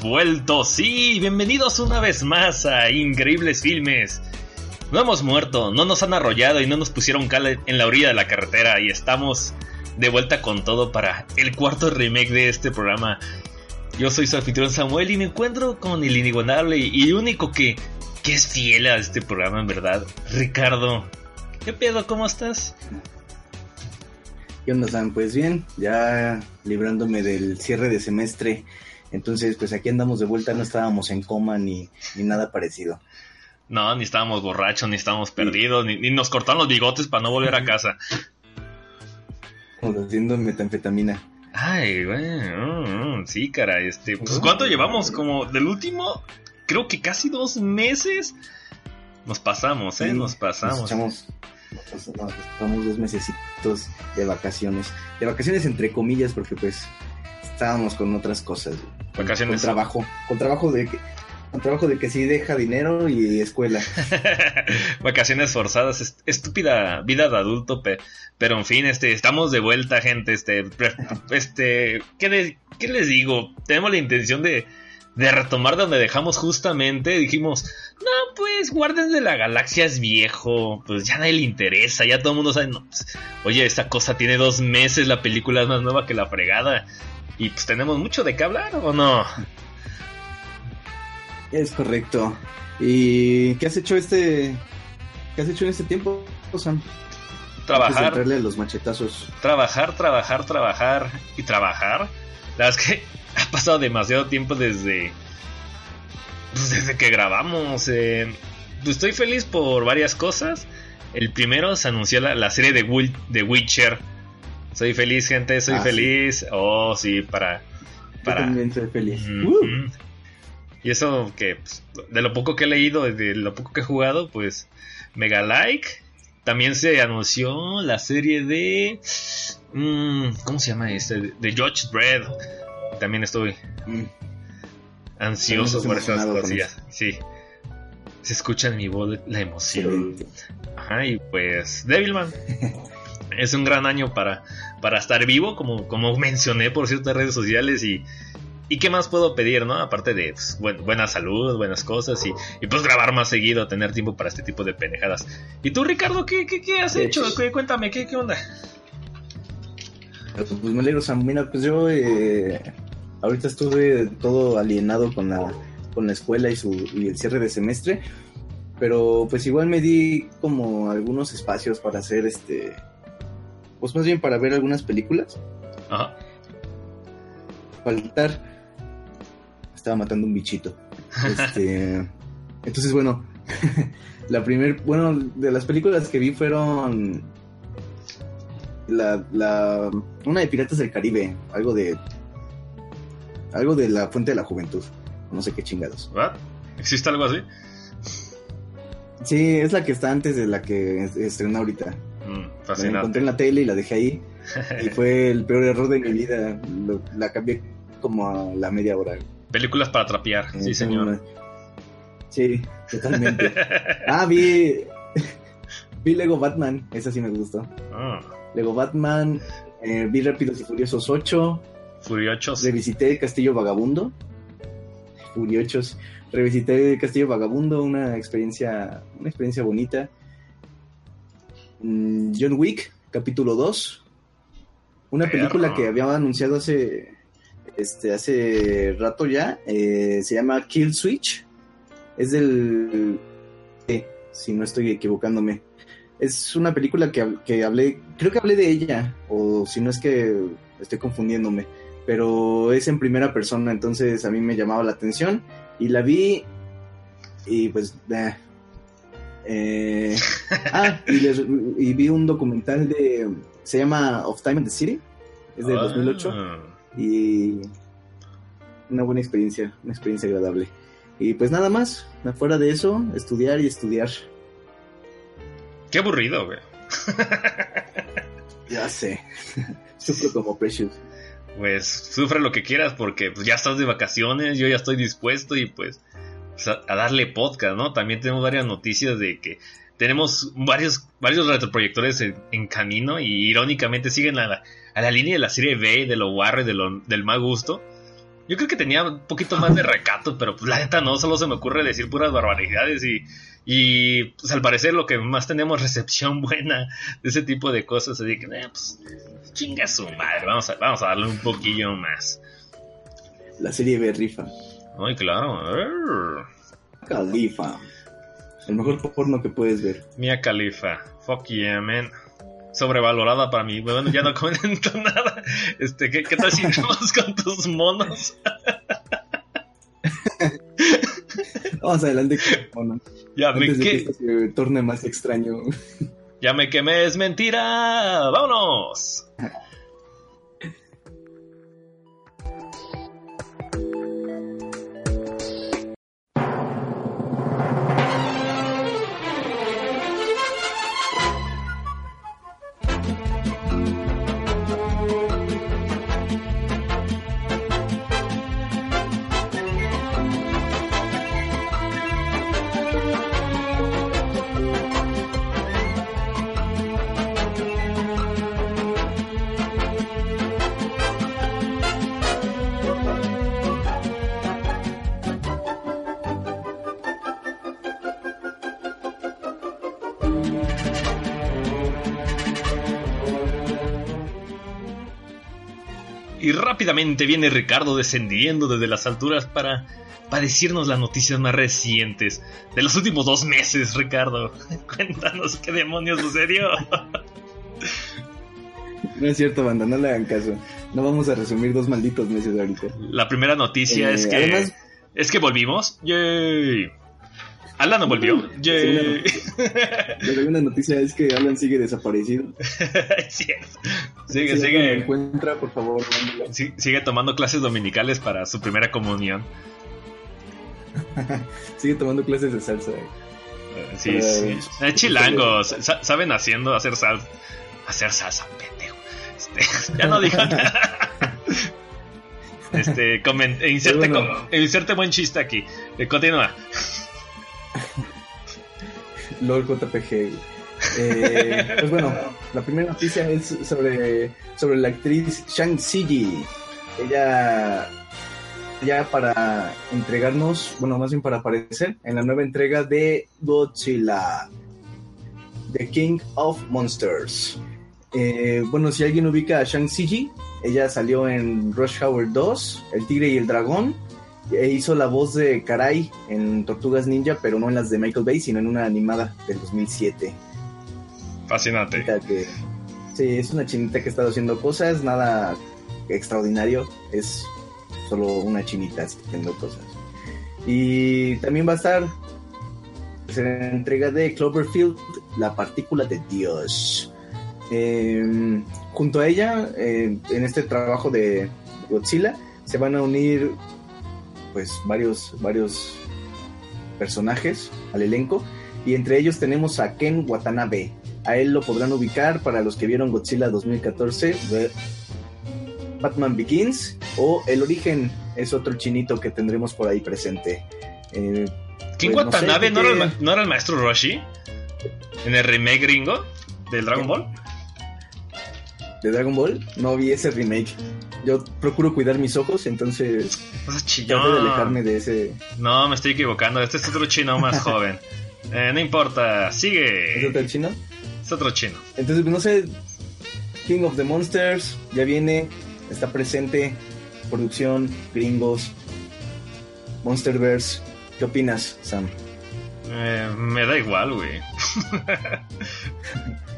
Vuelto, sí, bienvenidos una vez más a Increíbles Filmes. No hemos muerto, no nos han arrollado y no nos pusieron cal en la orilla de la carretera y estamos de vuelta con todo para el cuarto remake de este programa. Yo soy su anfitrión Samuel y me encuentro con el inigualable y único que, que es fiel a este programa en verdad, Ricardo. ¿Qué pedo? ¿Cómo estás? ¿Qué onda, Sam? Pues bien, ya librándome del cierre de semestre. Entonces, pues aquí andamos de vuelta, no estábamos en coma ni, ni nada parecido. No, ni estábamos borrachos, ni estábamos perdidos, ni, nos cortaron los bigotes para no volver a casa. Haciendo metanfetamina. Ay, bueno, mm, sí, cara, este, pues ¿cuánto llevamos? Como del último, creo que casi dos meses. Nos pasamos, ¿eh? nos pasamos. Nos estamos dos mesecitos de vacaciones. De vacaciones entre comillas, porque pues estábamos con otras cosas. Vacaciones. Con trabajo. Con trabajo de que, con trabajo de que sí deja dinero y escuela. vacaciones forzadas, estúpida vida de adulto, pero en fin, este, estamos de vuelta, gente. Este, este, ¿qué, ¿qué les digo? Tenemos la intención de de retomar donde dejamos justamente, dijimos, no, pues Guardians de la Galaxia es viejo, pues ya nadie le interesa, ya todo el mundo sabe, no, pues, oye, esta cosa tiene dos meses, la película es más nueva que la fregada, y pues tenemos mucho de qué hablar, ¿o no? Es correcto. ¿Y qué has hecho este, qué has hecho en este tiempo, Sam? Trabajar. los machetazos. Trabajar, trabajar, trabajar y trabajar. La verdad es que ha pasado demasiado tiempo desde. Pues, desde que grabamos. Eh, pues, estoy feliz por varias cosas. El primero se anunció la, serie de, de Witcher. Soy feliz, gente, soy ah, feliz. Oh, sí, para. para... Yo también soy feliz. Y eso que, pues, de lo poco que he leído, de lo poco que he jugado, pues, mega like. También se anunció la serie de. Mm, ¿Cómo se llama este? De George Bread también estoy mm. ansioso por esas cosillas. Sí. Se escucha en mi voz la emoción. Ajá, y pues, Devilman. es un gran año para, para estar vivo, como, como mencioné por ciertas redes sociales. Y, y qué más puedo pedir, ¿no? Aparte de pues, buena salud, buenas cosas y, y, pues grabar más seguido, tener tiempo para este tipo de pendejadas. ¿Y tú, Ricardo, qué, qué, has hecho? Cuéntame, ¿qué, ¿qué onda? Pues me alegro, Sam. Mira, pues yo eh, ahorita estuve todo alienado con la, con la escuela y, su, y el cierre de semestre, pero pues igual me di como algunos espacios para hacer este, pues más bien para ver algunas películas. Ajá. Faltar, estaba matando un bichito. Este, entonces bueno, la primer, bueno, de las películas que vi fueron la, la, una de Piratas del Caribe, algo de algo de la Fuente de la Juventud. No sé qué chingados. ¿Existe algo así? Sí, es la que está antes de la que estrenó ahorita. Mm, la encontré en la tele y la dejé ahí. y fue el peor error de mi vida. la cambié como a la media hora. Películas para trapear, sí, señor. Sí, totalmente. ah, vi. vi Lego Batman, esa sí me gustó. Ah. Lego Batman, eh, vi Rápidos y Furiosos 8. Furiosos. Revisité Castillo Vagabundo. Furiosos. Revisité Castillo Vagabundo, una experiencia, una experiencia bonita. Mm, John Wick, capítulo 2. Una película que había anunciado hace, este, hace rato ya. Eh, se llama Kill Switch. Es del... si no estoy equivocándome. Es una película que, que hablé, creo que hablé de ella, o si no es que estoy confundiéndome pero es en primera persona, entonces a mí me llamaba la atención y la vi y pues... Eh, ah, y, vi un documental de... Se llama Of Time in the City, es de 2008 ah. y una buena experiencia, una experiencia agradable. Y pues nada más, fuera de eso, estudiar y estudiar. Qué aburrido, güey. ya sé. Sufro como Precious pues sufre lo que quieras porque pues, ya estás de vacaciones, yo ya estoy dispuesto y pues, a, darle podcast, ¿no? También tenemos varias noticias de que tenemos varios, varios retroproyectores en, camino y irónicamente siguen a la, a la, línea de la serie B, de lo guarre, de del mal gusto. Yo creo que tenía un poquito más de recato, pero pues la neta no, solo se me ocurre decir puras barbaridades y, y pues al parecer lo que más tenemos recepción buena de ese tipo de cosas, así que, eh, pues chinga su madre, vamos a, vamos a darle un poquillo más. La serie B rifa. Ay, claro. Califa. El mejor porno que puedes ver. Mia Califa. Fuck yeah, man sobrevalorada para mí. Bueno, ya no comento nada. Este, ¿qué, qué tal si vamos con tus monos? Vamos adelante con monos. Ya me que se torne más extraño. Ya me quemé, es mentira. ¡Vámonos! rápidamente viene Ricardo descendiendo desde las alturas para, para decirnos las noticias más recientes de los últimos dos meses, Ricardo. Cuéntanos qué demonios sucedió. No es cierto, banda, no le hagan caso. No vamos a resumir dos malditos meses ahorita. La primera noticia es eh, que es que volvimos. Yay. Alan no volvió. Yay. La segunda noticia es que Alan sigue desaparecido. Sigue, sigue. encuentra, por favor, sigue tomando clases dominicales para su primera comunión. sigue tomando clases de salsa. Eh, sí, sí. Eh, chilangos. Saben haciendo, hacer salsa. Hacer salsa, pendejo. Este, ya no dijo nada. Este, inserte, inserte buen chiste aquí. Eh, continúa. LOL JPG. Eh, pues bueno, la primera noticia es sobre, sobre la actriz Shang Siji. Ella ya para entregarnos, bueno, más bien para aparecer en la nueva entrega de Godzilla, The King of Monsters. Eh, bueno, si alguien ubica a Shang Siji, ella salió en Rush Hour 2, El Tigre y el Dragón, e hizo la voz de Karai en Tortugas Ninja, pero no en las de Michael Bay, sino en una animada del 2007. Fascinante. sí, es una chinita que ha estado haciendo cosas, nada extraordinario, es solo una chinita haciendo cosas. Y también va a estar en la entrega de Cloverfield, La Partícula de Dios. Em, junto a ella, eh, en este trabajo de Godzilla, se van a unir pues varios, varios personajes al elenco y entre ellos tenemos a Ken Watanabe. A él lo podrán ubicar para los que vieron Godzilla 2014, Batman Begins o El Origen es otro chinito que tendremos por ahí presente. Eh, ¿Ken pues, Watanabe no, era el, maestro Roshi? ¿En el remake gringo del Dragon Ball? ¿De Dragon Ball? No vi ese remake yo procuro cuidar mis ojos, entonces trato de alejarme de ese. No, me estoy equivocando. Este es otro chino más joven. Eh, no importa, sigue. ¿Es otro chino? Es otro chino. Entonces, no sé. King of the Monsters ya viene, está presente. Producción, gringos, Monsterverse. ¿Qué opinas, Sam? Eh, me da igual, güey.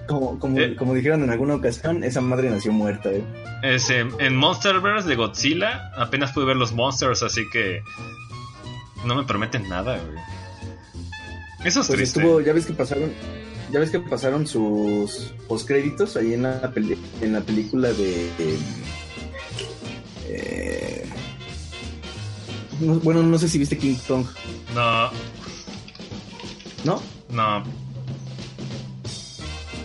Como, como, eh. como, dijeron en alguna ocasión, esa madre nació muerta, ¿eh? Es, en Monsterverse de Godzilla apenas pude ver los monsters, así que no me prometen nada, güey. Eso es pues triste. Estuvo, ya ves que pasaron, ya ves que pasaron sus postcréditos ahí en la en la película de, eh, bueno, no sé si viste King Kong. No. ¿No? No.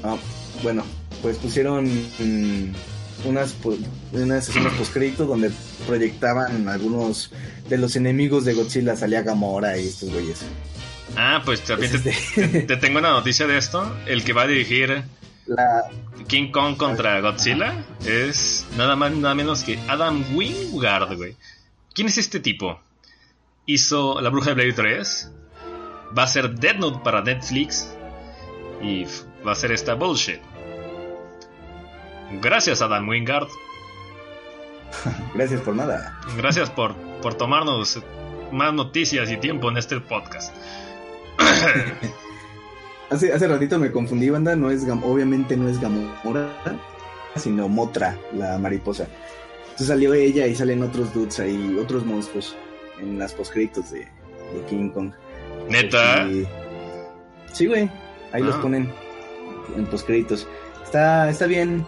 Ah, bueno, pues pusieron unas, unas sesiones postcrédito donde proyectaban algunos de los enemigos de Godzilla, salía Gamora y estos güeyes. Ah, pues también te, tengo una noticia de esto. El que va a dirigir la... King Kong contra Godzilla es nada más nada menos que Adam Wingard, güey. ¿Quién es este tipo? Hizo La Bruja de Blade 3. Va a ser Dead Note para Netflix. Y va a ser esta bullshit. Gracias, Adam Wingard. Gracias por nada. Gracias por, por tomarnos más noticias y tiempo en este podcast. hace, hace ratito me confundí, banda. No es obviamente no es Gamora, sino Motra, la mariposa. Entonces salió ella y salen otros dudes ahí, otros monstruos en las postcritos de, de King Kong. ¿Neta? Sí, güey. Ahí los ah. ponen en postcréditos. Está, está bien.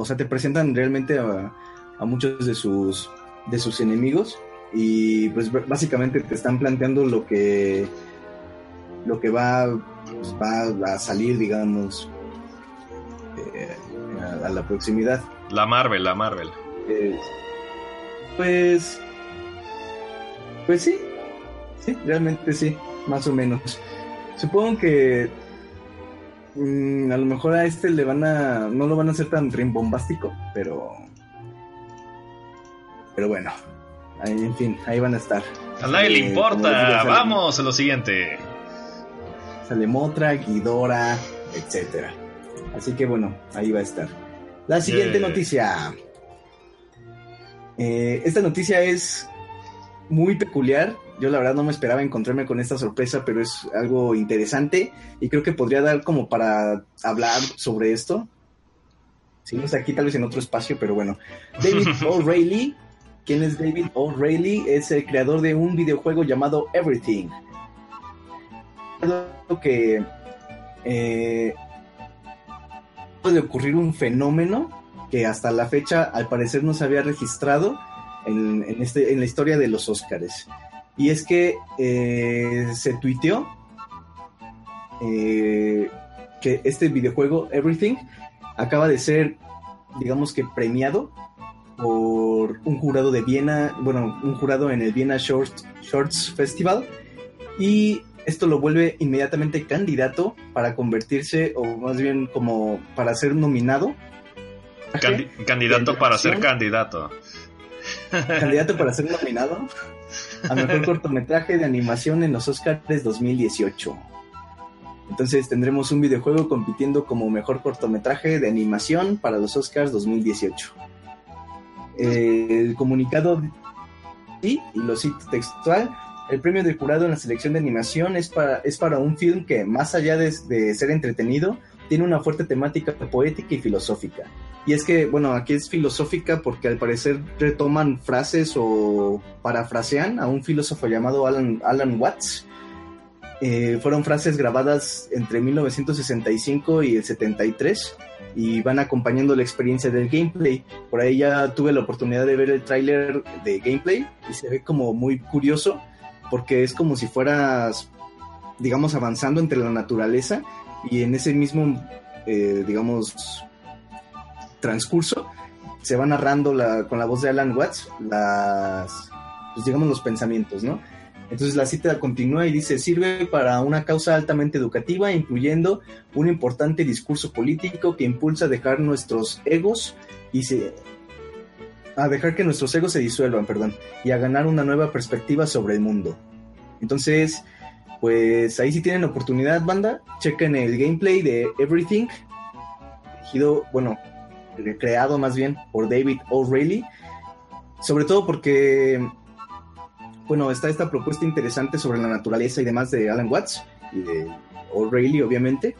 O sea, te presentan realmente a, a muchos de sus de sus enemigos y pues básicamente te están planteando lo que lo que va pues, va a salir digamos eh, a, la proximidad. La Marvel la Marvel. Pues pues sí sí realmente sí más o menos. Supongo que mm, a lo mejor a este le van a no lo van a hacer tan rimbombástico pero pero bueno en fin, ahí van a estar. A nadie le eh, importa. Vamos a lo siguiente. Sale Motra, Guidora, etcétera. Así que bueno, ahí va a estar. La siguiente noticia. Eh, esta noticia es muy peculiar. Yo la verdad no me esperaba encontrarme con esta sorpresa, pero es algo interesante y creo que podría dar como para hablar sobre esto. Si no está aquí, tal vez en otro espacio, pero bueno. David O'Reilly ¿Quién es David O'Reilly? Es el creador de un videojuego llamado Everything. Que eh, puede ocurrir un fenómeno que hasta la fecha al parecer no se había registrado en, este, en la historia de los Oscars. Y es que eh, se tuiteó eh, que este videojuego Everything acaba de ser, digamos que premiado por un jurado de Viena, bueno, un jurado en el Viena Shorts, Shorts Festival y esto lo vuelve inmediatamente candidato para convertirse, o más bien como para ser nominado. candidato para ser candidato. Candidato para ser nominado a mejor cortometraje de animación en los Oscars 2018. Entonces tendremos un videojuego compitiendo como mejor cortometraje de animación para los Oscars 2018 el comunicado y lo cito textual, el premio del jurado en la selección de animación es para, es para un film que, más allá de, ser entretenido, tiene una fuerte temática poética y filosófica. Y es que, bueno, aquí es filosófica porque al parecer retoman frases o parafrasean a un filósofo llamado Alan, Alan Watts. Eh, fueron frases grabadas entre 1965 y el 73 y van acompañando la experiencia del gameplay. Por ahí ya tuve la oportunidad de ver el tráiler de gameplay y se ve como muy curioso porque es como si fueras, digamos, avanzando entre la naturaleza y en ese mismo, eh, digamos, transcurso se va narrando con la voz de Alan Watts las, pues digamos, los pensamientos, ¿no? Entonces la cita continúa y dice, sirve para una causa altamente educativa, incluyendo un importante discurso político que impulsa a dejar nuestros egos y se, a dejar que nuestros egos se disuelvan, perdón, y a ganar una nueva perspectiva sobre el mundo. Entonces, pues ahí si tienen oportunidad, banda, chequen el gameplay de Everything, dirigido, bueno, creado más bien por David O'Reilly, sobre todo porque bueno, está esta propuesta interesante sobre la naturaleza y demás de Alan Watts y de O'Reilly, obviamente.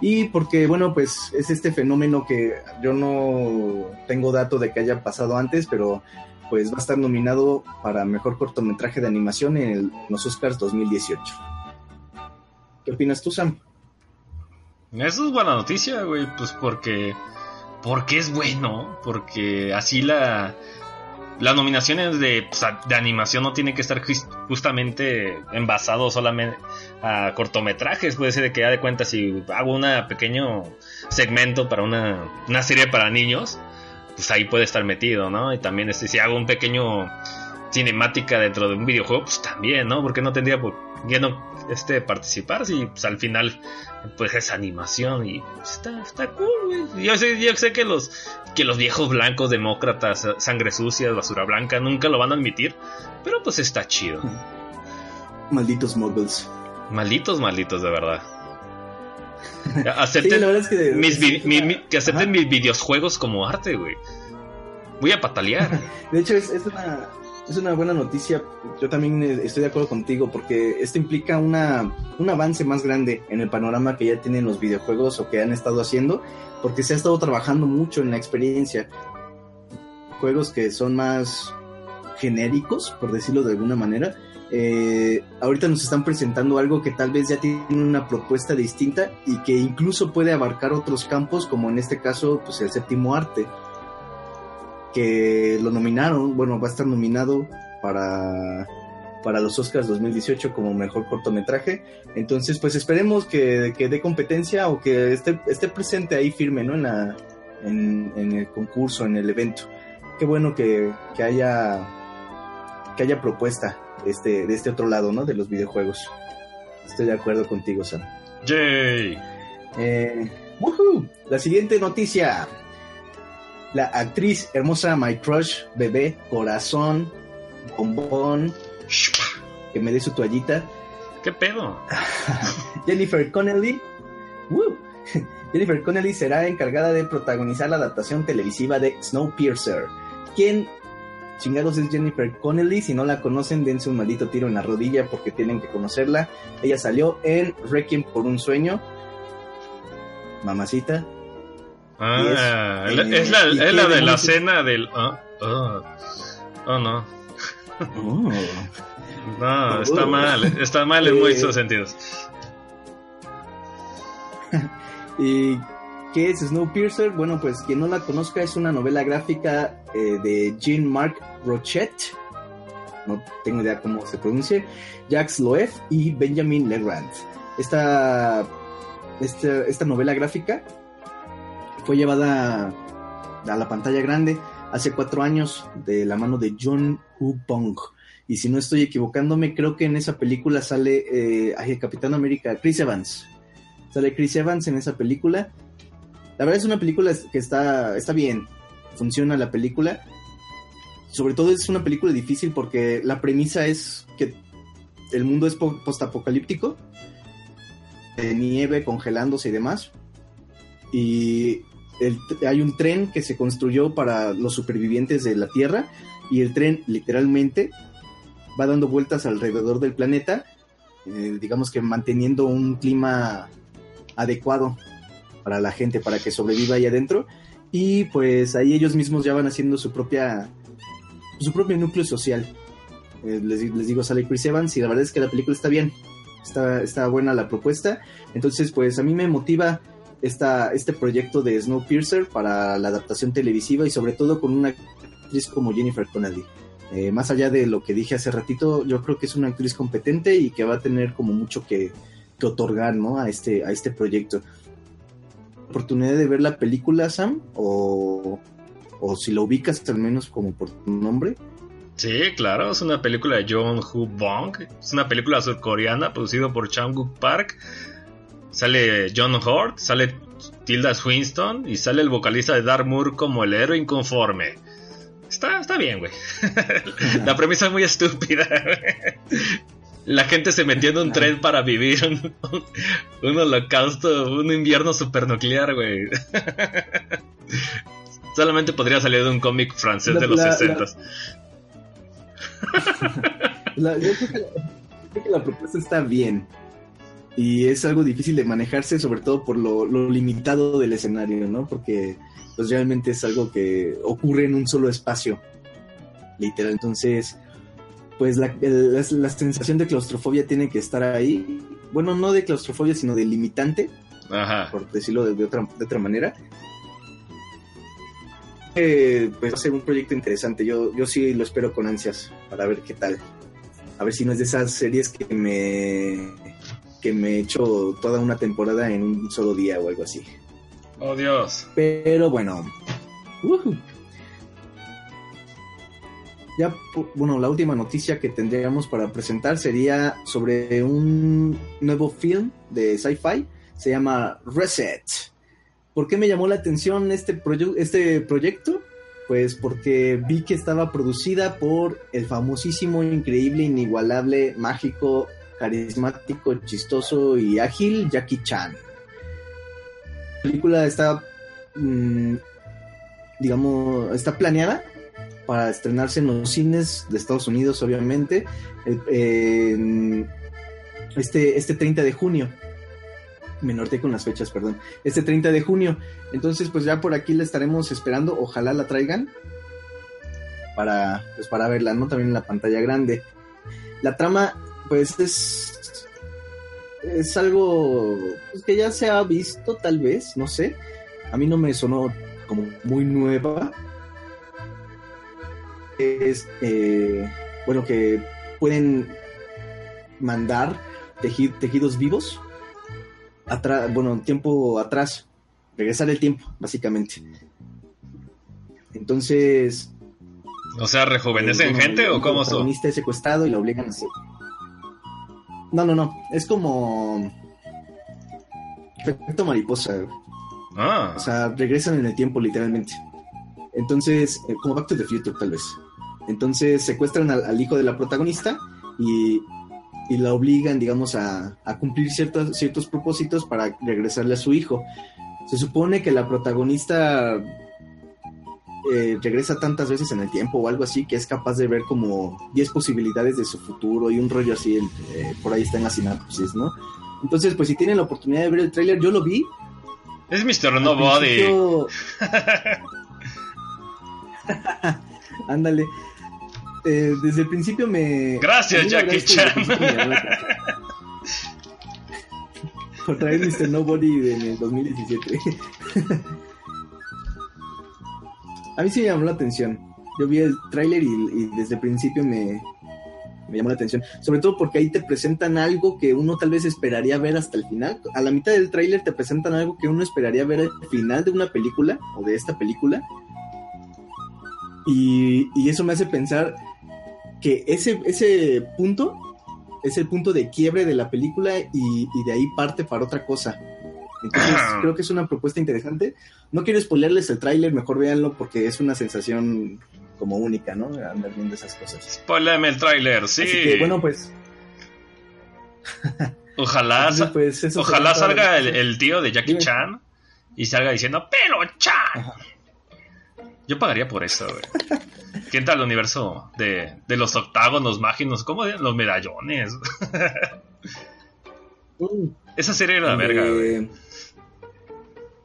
Y porque, bueno, pues es este fenómeno que yo no tengo dato de que haya pasado antes, pero pues va a estar nominado para mejor cortometraje de animación en, los Oscars 2018. ¿Qué opinas tú, Sam? Eso es buena noticia, güey, pues porque porque es bueno, porque así la las nominaciones de, pues, de animación no tienen que estar justamente envasados solamente a cortometrajes. Puede ser de que ya de cuenta si hago un pequeño segmento para una, serie para niños, pues ahí puede estar metido, ¿no? Y también este, si hago un pequeño cinemática dentro de un videojuego, pues también, ¿no? Porque no tendría por qué no este, participar si pues, al final pues es animación y pues, está, está cool, güey. Yo sé, yo sé que los, que los viejos blancos demócratas, sangre sucia, basura blanca, nunca lo van a admitir, pero pues está chido. Malditos muggles. Malditos, malditos, de verdad. Acepten que, mis, que acepten mis videojuegos como arte, güey. Voy a patalear. de hecho, es, una, es una buena noticia. Yo también eh, estoy de acuerdo contigo porque esto implica una, un avance más grande en el panorama que ya tienen los videojuegos o que han estado haciendo, porque se ha estado trabajando mucho en la experiencia. Juegos que son más genéricos, por decirlo de alguna manera, eh, ahorita nos están presentando algo que tal vez ya tiene una propuesta distinta y que incluso puede abarcar otros campos, como en este caso, pues el séptimo arte, que lo nominaron, bueno, va a estar nominado para, para los Oscars 2018 como mejor cortometraje. Entonces, pues esperemos que, que dé competencia o que esté, esté presente ahí firme, ¿no? En, la, en, en el concurso, en el evento. Qué bueno que, que haya que haya propuesta este, de este otro lado, ¿no? De los videojuegos. Estoy de acuerdo contigo, Sam. ¡Yay! Eh, La siguiente noticia. La actriz hermosa My Crush, bebé, corazón, bombón, que me dé su toallita. ¿Qué pedo? Jennifer Connelly. Jennifer Connelly será encargada de protagonizar la adaptación televisiva de Snowpiercer, quien chingados es Jennifer Connelly. Si no la conocen, dense un maldito tiro en la rodilla porque tienen que conocerla. Ella salió en Requiem por un sueño. Mamacita. Ah, es, la, de la cena del. Oh, oh, oh no. Oh. no, está mal. Está mal en muchos sentidos. y ¿Qué es Snowpiercer? Bueno, pues quien no la conozca es una novela gráfica eh, de Jean-Marc Rochet, no tengo idea cómo se pronuncia, Jacques Loef y Benjamin Legrand. Esta, esta, esta novela gráfica fue llevada a la pantalla grande hace cuatro años de la mano de John Hu Bong. Y si no estoy equivocándome, creo que en esa película sale eh, Capitán América, Chris Evans. Sale Chris Evans en esa película la verdad es una película que está, está bien, funciona la película. Sobre todo es una película difícil porque la premisa es que el mundo es postapocalíptico, de nieve congelándose y demás. Y hay un tren que se construyó para los supervivientes de la Tierra y el tren literalmente va dando vueltas alrededor del planeta, eh, digamos que manteniendo un clima adecuado para la gente, para que sobreviva ahí adentro. Y pues ahí ellos mismos ya van haciendo su propia, su propio núcleo social. Eh, les, digo, sale Chris Evans y la verdad es que la película está bien, está, está buena la propuesta. Entonces, pues a mí me motiva esta, este proyecto de Snowpiercer para la adaptación televisiva y sobre todo con una actriz como Jennifer Connelly. Eh, más allá de lo que dije hace ratito, yo creo que es una actriz competente y que va a tener como mucho que, otorgar ¿no? a, este, a este proyecto oportunidad de ver la película, Sam? O, o si lo ubicas al menos como por tu nombre. Sí, claro, es una película de John Hu Bong. Es una película surcoreana producida por Chang Park. Sale John Hort, sale Tilda Swinton y sale el vocalista de Dark Moore como el héroe inconforme. Está, está bien, güey. La premisa es muy estúpida la gente se metió en un tren para vivir un, holocausto, un invierno supernuclear, güey. Solamente podría salir de un cómic francés de los 60. yo creo que, la, propuesta está bien. Y es algo difícil de manejarse, sobre todo por lo, lo limitado del escenario, ¿no? Porque pues realmente es algo que ocurre en un solo espacio. Literal. Entonces, pues la, la, sensación de claustrofobia tiene que estar ahí. Bueno, no de claustrofobia, sino de limitante, por decirlo de, otra, de otra manera. Eh, pues va a ser un proyecto interesante. Yo, yo sí lo espero con ansias para ver qué tal. A ver si no es de esas series que me que me echo toda una temporada en un solo día o algo así. Oh Dios. Pero bueno, ya, bueno, la última noticia que tendríamos para presentar sería sobre un nuevo film de sci-fi, se llama Reset. ¿Por qué me llamó la atención este, este proyecto? Pues porque vi que estaba producida por el famosísimo, increíble, inigualable, mágico, carismático, chistoso y ágil Jackie Chan. La película está, mm, digamos, está planeada para estrenarse en los cines de Estados Unidos, obviamente, este, este 30 de junio. Me norteé con las fechas, perdón. Este 30 de junio. Entonces, pues ya por aquí la estaremos esperando. Ojalá la traigan para, pues para verla, ¿no? También en la pantalla grande. La trama, pues es. Es algo pues, que ya se ha visto, tal vez, no sé. A mí no me sonó como muy nueva, es, eh, bueno, que pueden mandar tejidos vivos, atrás, bueno, tiempo atrás, regresar el tiempo, básicamente. Entonces... O sea, ¿rejuvenecen eh, gente o cómo son? es secuestrado y lo obligan a hacer. No, no, no, es como... Efecto mariposa. Ah. O sea, regresan en el tiempo literalmente. Entonces, eh, como Back to the Future tal vez. Entonces secuestran al, hijo de la protagonista y, la obligan, digamos, a, cumplir ciertos, ciertos propósitos para regresarle a su hijo. Se supone que la protagonista eh, regresa tantas veces en el tiempo o algo así que es capaz de ver como 10 posibilidades de su futuro y un rollo así, eh, por ahí está en la sinapsis, ¿no? Entonces, pues si tienen la oportunidad de ver el tráiler, yo lo vi. Es Mr. Nobody. Ándale. Eh, desde el principio me. Gracias, Jackie Chan. Por traer Mr. Nobody en el 2017. A mí sí me llamó la atención. Yo vi el tráiler y, desde el principio me, me llamó la atención. Sobre todo porque ahí te presentan algo que uno tal vez esperaría ver hasta el final. A la mitad del tráiler te presentan algo que uno esperaría ver al final de una película o de esta película. Y, y eso me hace pensar que ese, ese punto es el punto de quiebre de la película y, de ahí parte para otra cosa. Entonces creo que es una propuesta interesante. No quiero spoilerles el tráiler, mejor véanlo porque es una sensación como única, ¿no? Andar viendo esas cosas. Spoilerme el tráiler, sí. Así que, bueno, pues... Ojalá, pues, ojalá salga el, tío de Jackie Chan y salga diciendo ¡Pero Chan! Yo pagaría por eso, güey. ¿Qué entra al universo de, de los octágonos mágicos? ¿Cómo Los medallones. Mm. Esa serie era la verga, güey.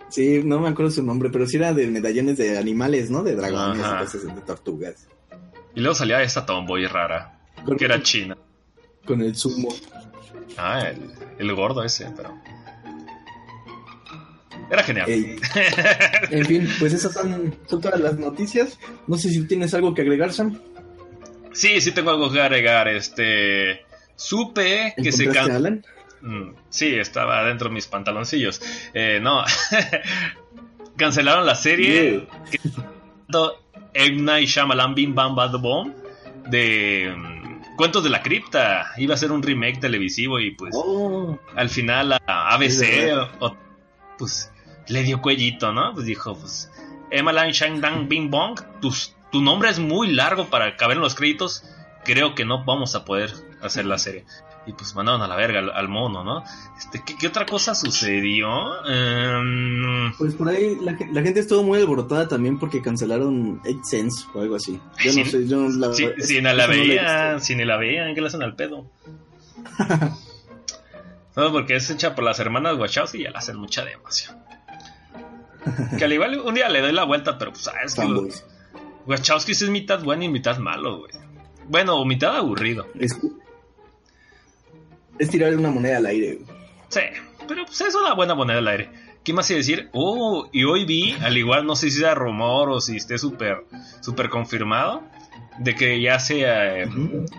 Sí, no me acuerdo su nombre, pero sí era de medallones de animales, ¿no? De dragones, de tortugas. Y luego salía esta tomboy rara, que era china. Con el zumo. Ah, el, el gordo ese, pero. Era genial. En fin, pues esas son, todas las noticias. No sé si tienes algo que agregar, Sam. Sí, sí tengo algo que agregar. Este, supe que se can... Mm, sí, estaba dentro de mis pantaloncillos. Eh, no, cancelaron la serie. Yeah. Shyamalan Bim Bam Bad Bomb de mm, Cuentos de la Cripta. Iba a ser un remake televisivo y pues oh. al final a ABC pues le dio cuellito, ¿no? Pues dijo, pues, Emmeline Shang Dang Bing Bong, tu nombre es muy largo para caber en los créditos, creo que no vamos a poder hacer la serie. Y pues mandaron a la verga al, mono, ¿no? Este, ¿qué, otra cosa sucedió? Em, pues por ahí la, gente estuvo muy alborotada también porque cancelaron Eight Sense o algo así. Yo no sé, yo la, si, si ni la veían, si ni la veían, ¿qué le hacen al pedo? no, porque es hecha por las hermanas Wachowski y ya la hacen mucha demasiado. Que al igual un día le doy la vuelta, pero pues sabes que Wachowski es mitad bueno y mitad malo, güey. Bueno, o mitad aburrido. Es, es tirar una moneda al aire, güey. Sí, pero pues es una buena moneda al aire. ¿Qué más iba a decir? Oh, y hoy vi, al igual no sé si sea rumor o si esté súper super confirmado, de que ya se eh,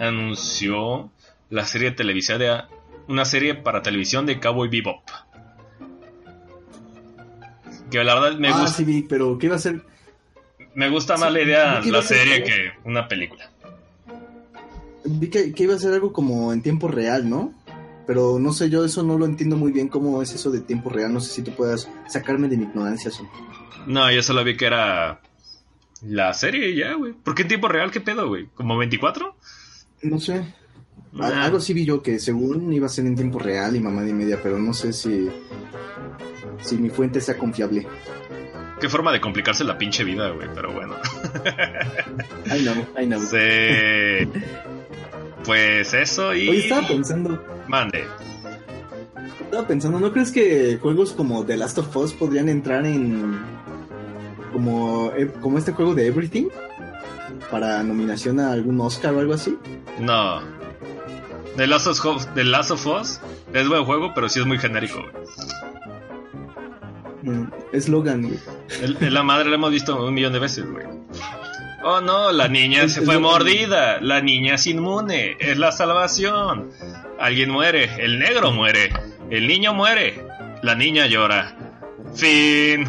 anunció la serie televisiva de una serie para televisión de Cowboy Bebop. Que la verdad me ah, gusta. Sí, pero ¿qué va a ser? Me gusta más la idea de la serie que una película. vi que, que iba a ser algo como en tiempo real, ¿no? Pero no sé, yo eso no lo entiendo muy bien cómo es eso de tiempo real. No sé si tú puedas sacarme de mi ignorancia. Eso. No, yo solo vi que era la serie ya, güey. ¿Por qué en tiempo real? ¿Qué pedo, güey? ¿Como 24? No sé. Ah. Algo sí vi yo que según iba a ser en tiempo real y mamá de media, pero no sé si, si mi fuente sea confiable. Qué forma de complicarse la pinche vida, güey, pero bueno. Ay, no, ay, no. Sí. Pues eso y... Oye, estaba pensando, Mande. estaba pensando, ¿no crees que juegos como The Last of Us podrían entrar en como, eh, como este juego de Everything? Para nominación a algún Oscar o algo así. No. The Last of Us, The Last of Us es buen juego, pero sí es muy genérico, güey. Mm, es Logan, güey. El- el- la madre la hemos visto un millón de veces, güey. Oh no, la niña se fue mordida. La niña es inmune. Es la salvación. Alguien muere. El negro muere. El niño muere. La niña llora. Fin.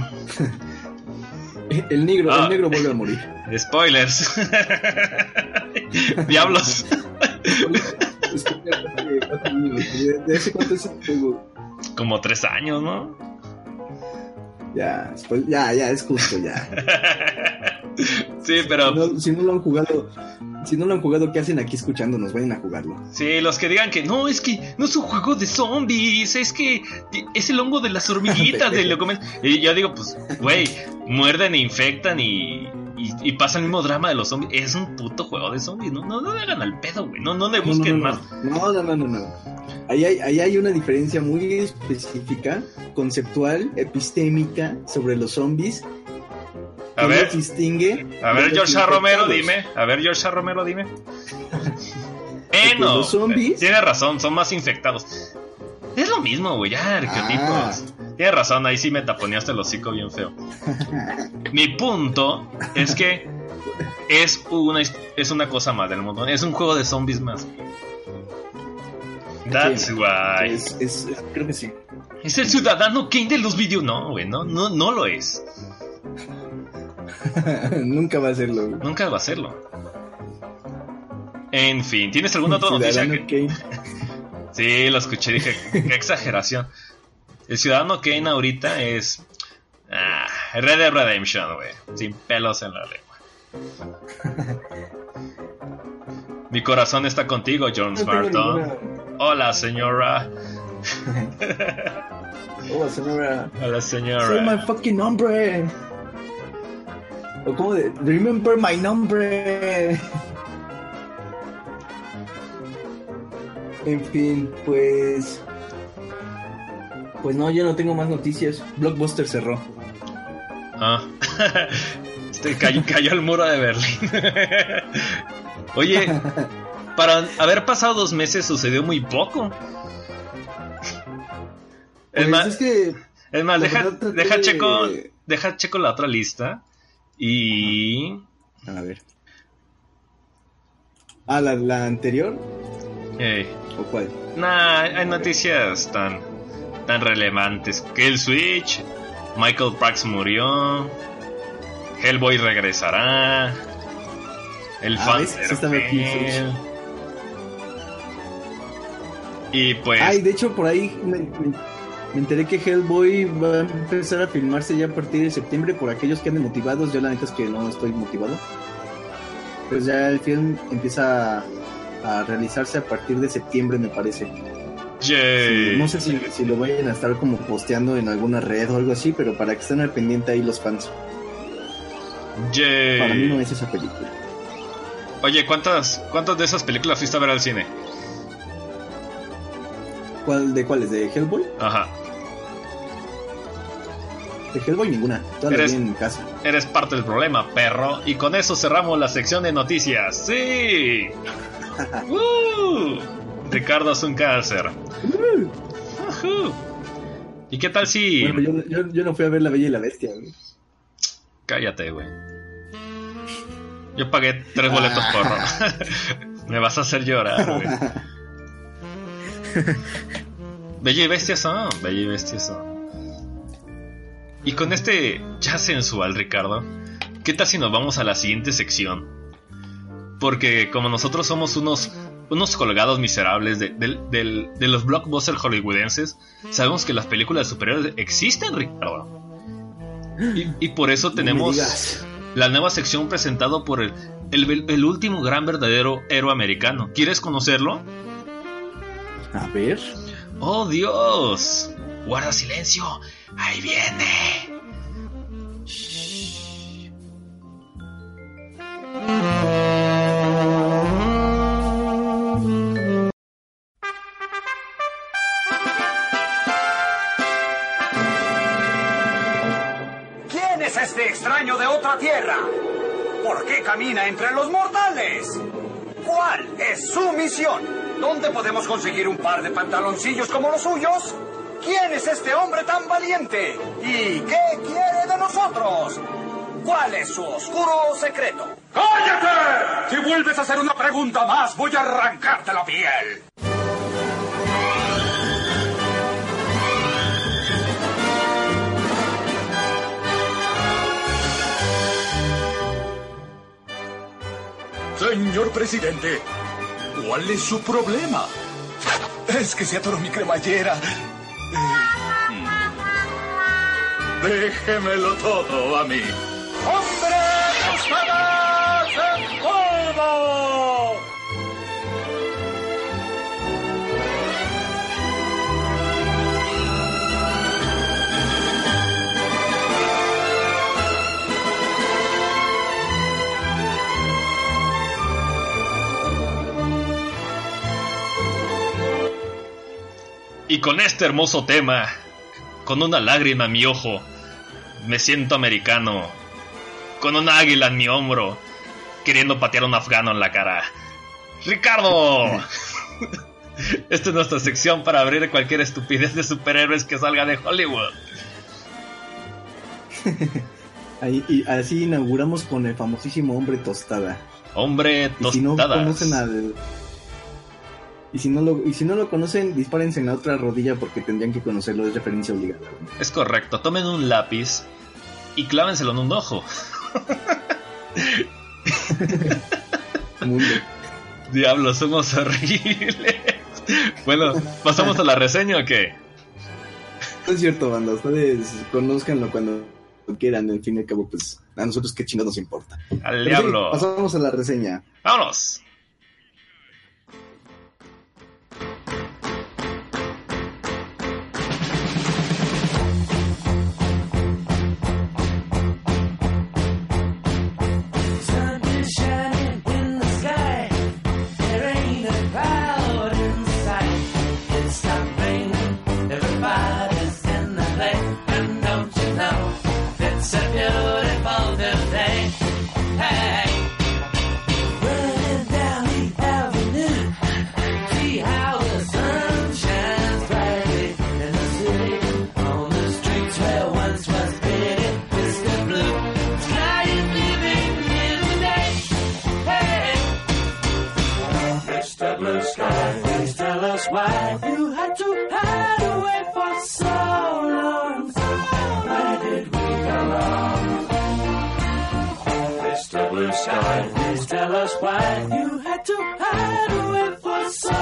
El negro, Ah. el negro vuelve a morir. Spoilers. Diablos. ¿De hace cuánto es juego? Como tres años, ¿no? Ya, spoil- ya, ya, es justo, ya. sí, pero No, si no lo han jugado, si no lo han jugado, ¿qué hacen aquí escuchándonos? Vayan a jugarlo. Sí, los que digan que no, es que no es un juego de zombies, es que es el hongo de las hormiguitas de lo comen. Y yo digo, pues, güey, muerden e infectan y, y, pasa el mismo drama de los zombies. Es un puto juego de zombies, no, no, no le hagan al pedo, güey, no, no le no, busquen no, más. no, no, no, no, no. Ahí hay, ahí hay una diferencia muy específica, conceptual, epistémica sobre los zombies. A que ver, distingue. a ver, George. Romero, dime. A ver, George. Romero, dime. Eh, no. los zombies- Tienes razón, son más infectados. Es lo mismo, güey, ya, arqueotipos. Ah. Tienes razón, ahí sí me taponeaste el hocico bien feo. Mi punto es que es una, es una cosa más del mundo. Es un juego de zombies más. That's Sí, why. Es, es- es- creo que sí. Es el ciudadano Kane de los videos. No, güey, no, no, no lo es. Nunca va a serlo. güey. Nunca va a serlo. En fin, ¿tienes alguna otra noticia? Ciudadano que- Kane. Sí, lo escuché, dije, qué exageración. El ciudadano Kane ahorita es. Ah, Red Dead Redemption, güey. Sin pelos en la lengua. Mi corazón está contigo, No Smarton. ninguna- Hola, señora. Hola, señora. Hola, Say my señora. fucking nombre. O como de Remember my nombre. En fin, pues. Pues no, yo no tengo más noticias. Blockbuster cerró. Ah. Este cayó, cayó el muro de Berlín. Oye, para haber pasado dos meses sucedió muy poco. Es Pues más, es que. es más, deja, verdad deja de- checo, deja checo la otra lista. Y. A ver. Ah, la, la anterior. ¿O cuál? nah, hay noticias tan, tan relevantes. Que el Switch, Michael Prax murió, Hellboy regresará, el Ah, fan. Y pues. Ay, de hecho, por ahí me, me- me enteré que Hellboy va a empezar a filmarse ya a partir de septiembre. Por aquellos que anden motivados, yo la neta es que no estoy motivado. Pues ya el film empieza a, a realizarse a partir de septiembre, me parece. Sí, no sé si, si lo vayan a estar como posteando en alguna red o algo así, pero para que estén al pendiente ahí los fans. Yay. Para mí no es esa película. Oye, ¿cuántas, ¿cuántas de esas películas fuiste a ver al cine? ¿Cuál, ¿De cuáles? ¿De Hellboy? Ajá. De Hellboy ninguna. Todas Eres- en casa. Eres parte del problema, perro. Y con eso cerramos la sección de noticias. ¡Sí! ¡Uh! Ricardo es un cáncer. ¿Y qué tal si.? Bueno, yo, yo- yo no fui a ver La Bella y la Bestia. güey. Cállate, güey. Yo pagué tres boletos Ah. por. Me vas a hacer llorar, güey. Bella y bestia son, bella y bestia son. Y con este ya sensual, Ricardo, ¿qué tal si nos vamos a la siguiente sección? Porque como nosotros somos unos unos colgados miserables de, de los blockbusters hollywoodenses. Sabemos que las películas superiores existen, Ricardo. Y, por eso tenemos la nueva sección presentado por el, el, último gran verdadero héroe americano. ¿Quieres conocerlo? A ver. ¡Oh, Dios! Guarda silencio. Ahí viene. Tierra? ¿Por qué camina entre los mortales? ¿Cuál es su misión? ¿Dónde podemos conseguir un par de pantaloncillos como los suyos? ¿Quién es este hombre tan valiente? ¿Y qué quiere de nosotros? ¿Cuál es su oscuro secreto? ¡Cállate! Si vuelves a hacer una pregunta más, voy a arrancarte la piel. Señor presidente, ¿cuál es su problema? Es que se atoró mi cremallera. Déjemelo todo a mí. Y con este hermoso tema, con una lágrima en mi ojo, me siento americano, con un águila en mi hombro, queriendo patear a un afgano en la cara. ¡Ricardo! Esta es nuestra sección para abrir cualquier estupidez de superhéroes que salga de Hollywood. y así inauguramos con el famosísimo hombre tostada. Hombre tostada. Si no conocen al, y si no lo, y si no lo conocen, dispárense en la otra rodilla porque tendrían que conocerlo, es referencia obligada. Es correcto, tomen un lápiz y clávenselo en un ojo. Diablo, somos horribles. Bueno, ¿pasamos a la reseña o qué? es cierto, banda. Ustedes conozcanlo cuando quieran. En fin y al cabo, pues a nosotros qué chingados nos importa. Al diablo. pasamos a la reseña. ¡Vámonos! sky. Please tell us why you had to hide away for so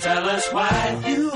Tell us why you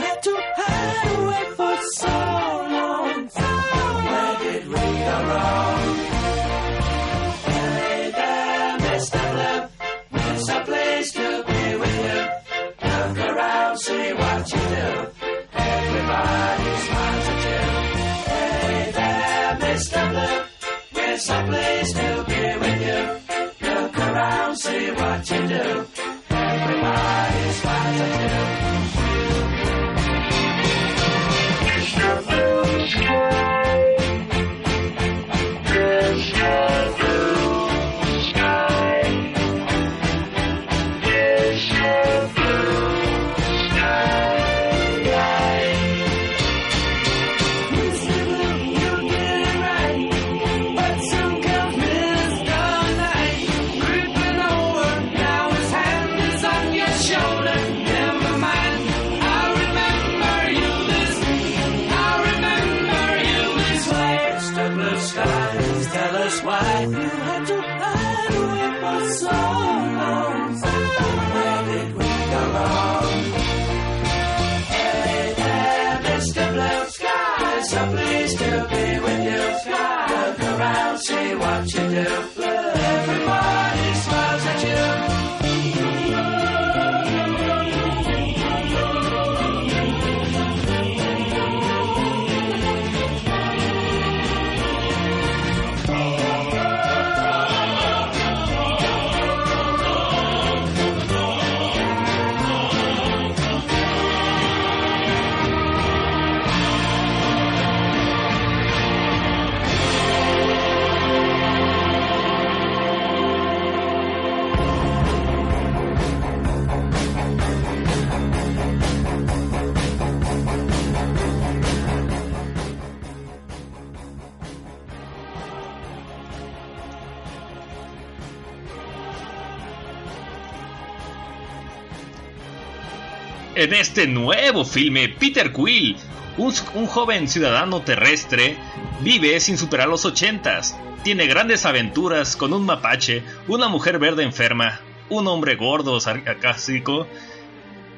En este nuevo filme, Peter Quill, un, joven ciudadano terrestre, vive sin superar los ochentas. Tiene grandes aventuras con un mapache, una mujer verde enferma, un hombre gordo sarcástico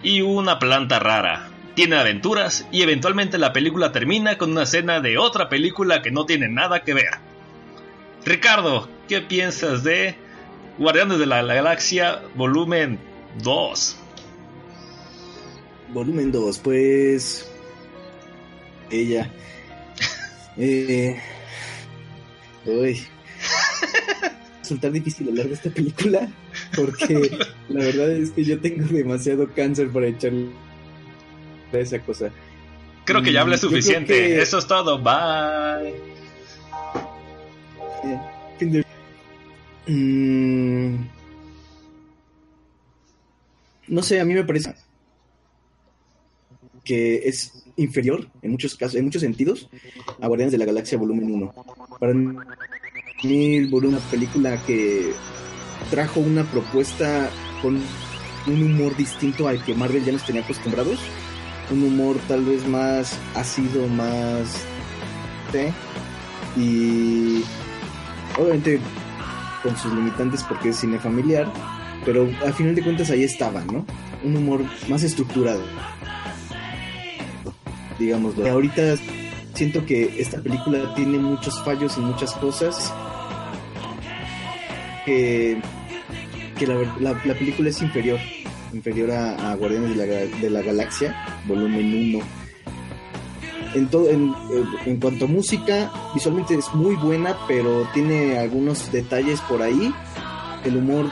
y una planta rara. Tiene aventuras y eventualmente la película termina con una escena de otra película que no tiene nada que ver. Ricardo, ¿qué piensas de Guardianes de la Galaxia volumen 2? Volumen 2, pues. Ella. eh. Uy. Resultar difícil hablar de esta película porque la verdad es que yo tengo demasiado cáncer para echarle a esa cosa. Creo que ya hablé suficiente. que- Eso es todo. Bye. Eh, fin de- Mm, no sé, a mí me parece que es inferior en muchos casos, en muchos sentidos, a Guardianes de la Galaxia Volumen 1. Para mí, el película que trajo una propuesta con un humor distinto al que Marvel ya nos tenía acostumbrados. Un humor tal vez más ácido, más... Y obviamente con sus limitantes porque es cine familiar, pero al final de cuentas ahí estaba, ¿no? Un humor más estructurado. Digámoslo. Ahorita siento que esta película tiene muchos fallos y muchas cosas que, que la, la- la película es inferior, inferior a, a Guardianes de la, de la Galaxia, volumen 1. En, todo, en, en cuanto a música, visualmente es muy buena, pero tiene algunos detalles por ahí. El humor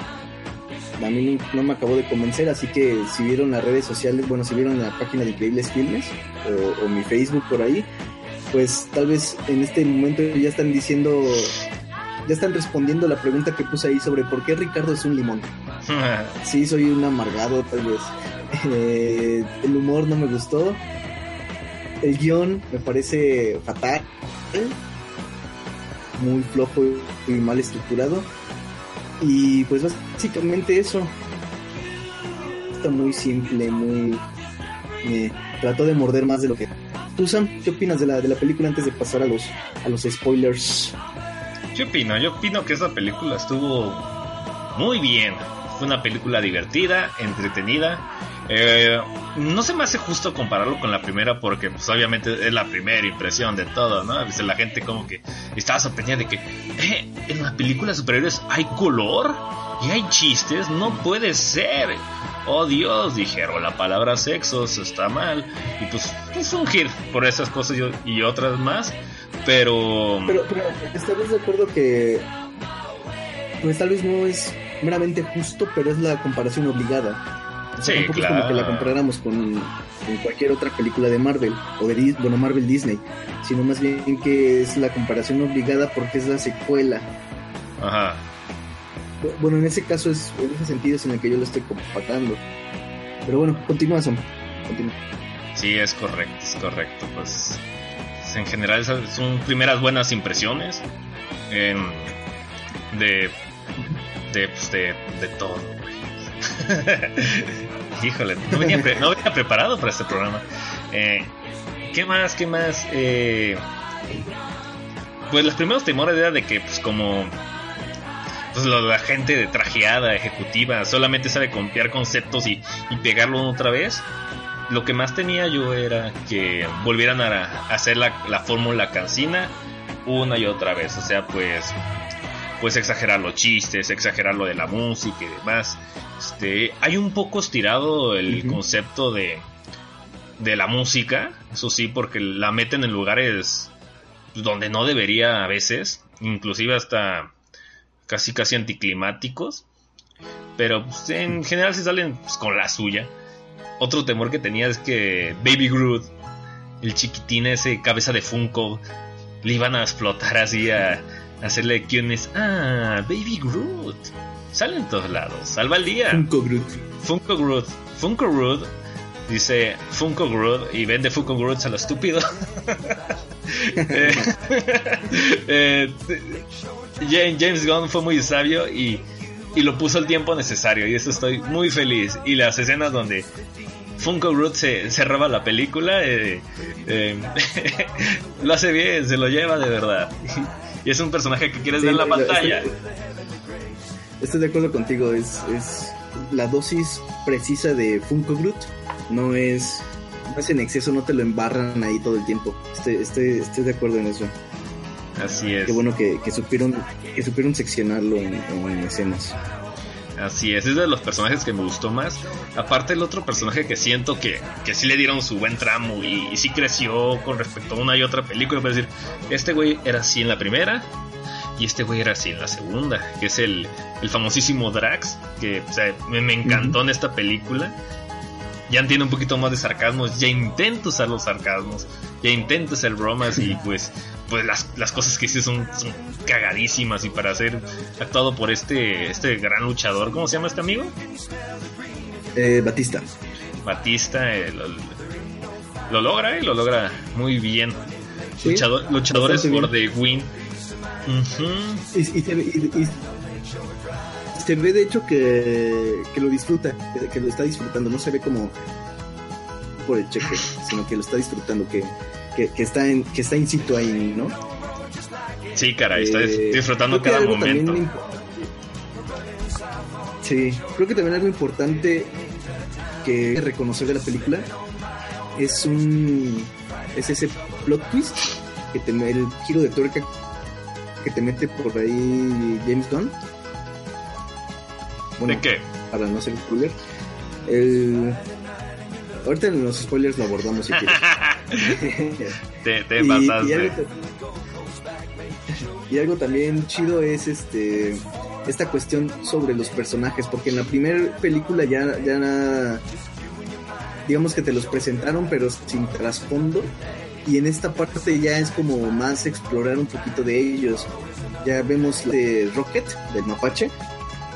a mí no, me acabó de convencer, así que si vieron las redes sociales, bueno, si vieron la página de Increíbles Filmes o, o mi Facebook por ahí, pues tal vez en este momento ya están diciendo, ya están respondiendo la pregunta que puse ahí sobre por qué Ricardo es un limón. Sí, soy un amargado, tal vez. Eh, el humor no me gustó. El guion me parece fatal. Muy flojo y mal estructurado. Y pues básicamente eso. Está muy simple, muy... Me trató de morder más de lo que... ¿Tú, Sam, qué opinas de la, de la película antes de pasar a los, a los spoilers? Yo opino, yo opino que esa película estuvo muy bien. Fue una película divertida, entretenida. Eh, no se me hace justo compararlo con la primera porque pues obviamente es la primera impresión de todo, ¿no? A veces la gente como que estaba sorprendida de que "Eh, en las películas superiores hay color y hay chistes, no puede ser. Oh Dios, dijeron la palabra sexo, eso está mal. Y pues es un hit por esas cosas y, y otras más. Pero... Pero, pero ¿estás de acuerdo que pues tal vez no es meramente justo, pero es la comparación obligada? O sea, Sí, tampoco es como que la comparáramos con, con cualquier otra película de Marvel o de bueno, Marvel Disney, sino más bien que es la comparación obligada porque es la secuela. Ajá. Bu- Bueno, en ese caso es en ese sentido es en el que yo lo estoy comparando. Pero bueno, continúa Sam. Continúa. Sí, es correcto, es correcto. Pues en general son primeras buenas impresiones de, de, pues, de, de todo. Híjole, no venía, preparado para este programa. Eh, ¿Qué más? ¿Qué más? Eh, pues los primeros temores era de que, pues como pues la gente de trajeada, ejecutiva, solamente sabe copiar conceptos y, pegarlo otra vez. Lo que más tenía yo era que volvieran a, hacer la, la fórmula cansina una y otra vez. O sea, pues pues exagerar los chistes, exagerar lo de la música y demás. Este, hay un poco estirado el concepto de de la música, eso sí, porque la meten en lugares donde no debería a veces, inclusive hasta casi casi anticlimáticos. Pero pues, en general se salen pues, con la suya. Otro temor que tenía es que Baby Groot, el chiquitín ese cabeza de Funko, le iban a explotar así a hacerle quienes. Ah, Baby Groot. Sale en todos lados. Salva el día. Funko Groot. Funko Groot. Funko Groot. Dice Funko Groot y vende Funko Groot a lo estúpido. Eh, eh, James James Gunn fue muy sabio y, y lo puso el tiempo necesario y eso estoy muy feliz. Y las escenas donde Funko Groot se, se roba la película, eh, eh, lo hace bien, se lo lleva de verdad. Y es un personaje que quieres Sí, ver en la pantalla. Estoy, estoy de acuerdo contigo, es, es la dosis precisa de Funko Groot, no es, no es en exceso, no te lo embarran ahí todo el tiempo. Estoy, estoy, estoy de acuerdo en eso. Así es. Qué bueno que, que supieron que supieron seccionarlo en, en escenas. Así es, es de los personajes que me gustó más. Aparte el otro personaje que siento que, que sí le dieron su buen tramo y, y sí creció con respecto a una y otra película. Es decir, este güey era así en la primera y este güey era así en la segunda, que es el, el famosísimo Drax, que o sea, me, me encantó en esta película. Ya tiene un poquito más de sarcasmos, ya intento usar los sarcasmos, ya intento hacer bromas y pues pues las, las cosas que hice son, son cagadísimas y para ser actuado por este este gran luchador, ¿cómo se llama este amigo? Eh, Batista. Batista eh, lo, lo logra, eh, lo logra muy bien. Sí, Luchador- luchadores por The Win. Ujú. Y, y y- y- se ve de hecho que, que lo disfruta, que, lo está disfrutando, no se ve como por el cheque, sino que lo está disfrutando, que, que, que está en, que está in situ ahí, ¿no? Sí, caray, está Eh, disfrutando cada también momento. Sí, creo que también algo importante que hay que reconocer de la película es un es ese plot twist que te el giro de tuerca que te mete por ahí James Gunn. Bueno, ¿De qué? para no ser spoiler. El ahorita en los spoilers lo abordamos si quieres. Te, te Y- pasaste. y algo, y algo también chido es este esta cuestión sobre los personajes, porque en la primera película ya, ya digamos que te los presentaron pero sin trasfondo y en esta parte ya es como más explorar un poquito de ellos. Ya vemos de Rocket, del mapache,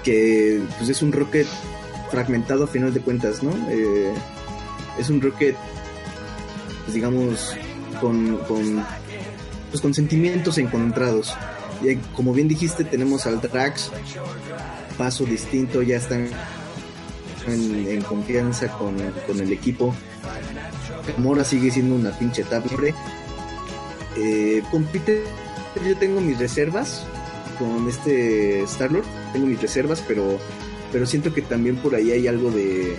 que pues es un Rocket fragmentado a final de cuentas, ¿no? Eh, es un Rocket, pues, digamos, con, con, pues, con sentimientos encontrados. Y como bien dijiste, tenemos al Drax, paso distinto, ya están en, confianza con, con el equipo. Mora sigue siendo una pinche tabre. Eh, con Peter yo tengo mis reservas con este Star-Lord, tengo mis reservas, pero, pero siento que también por ahí hay algo de,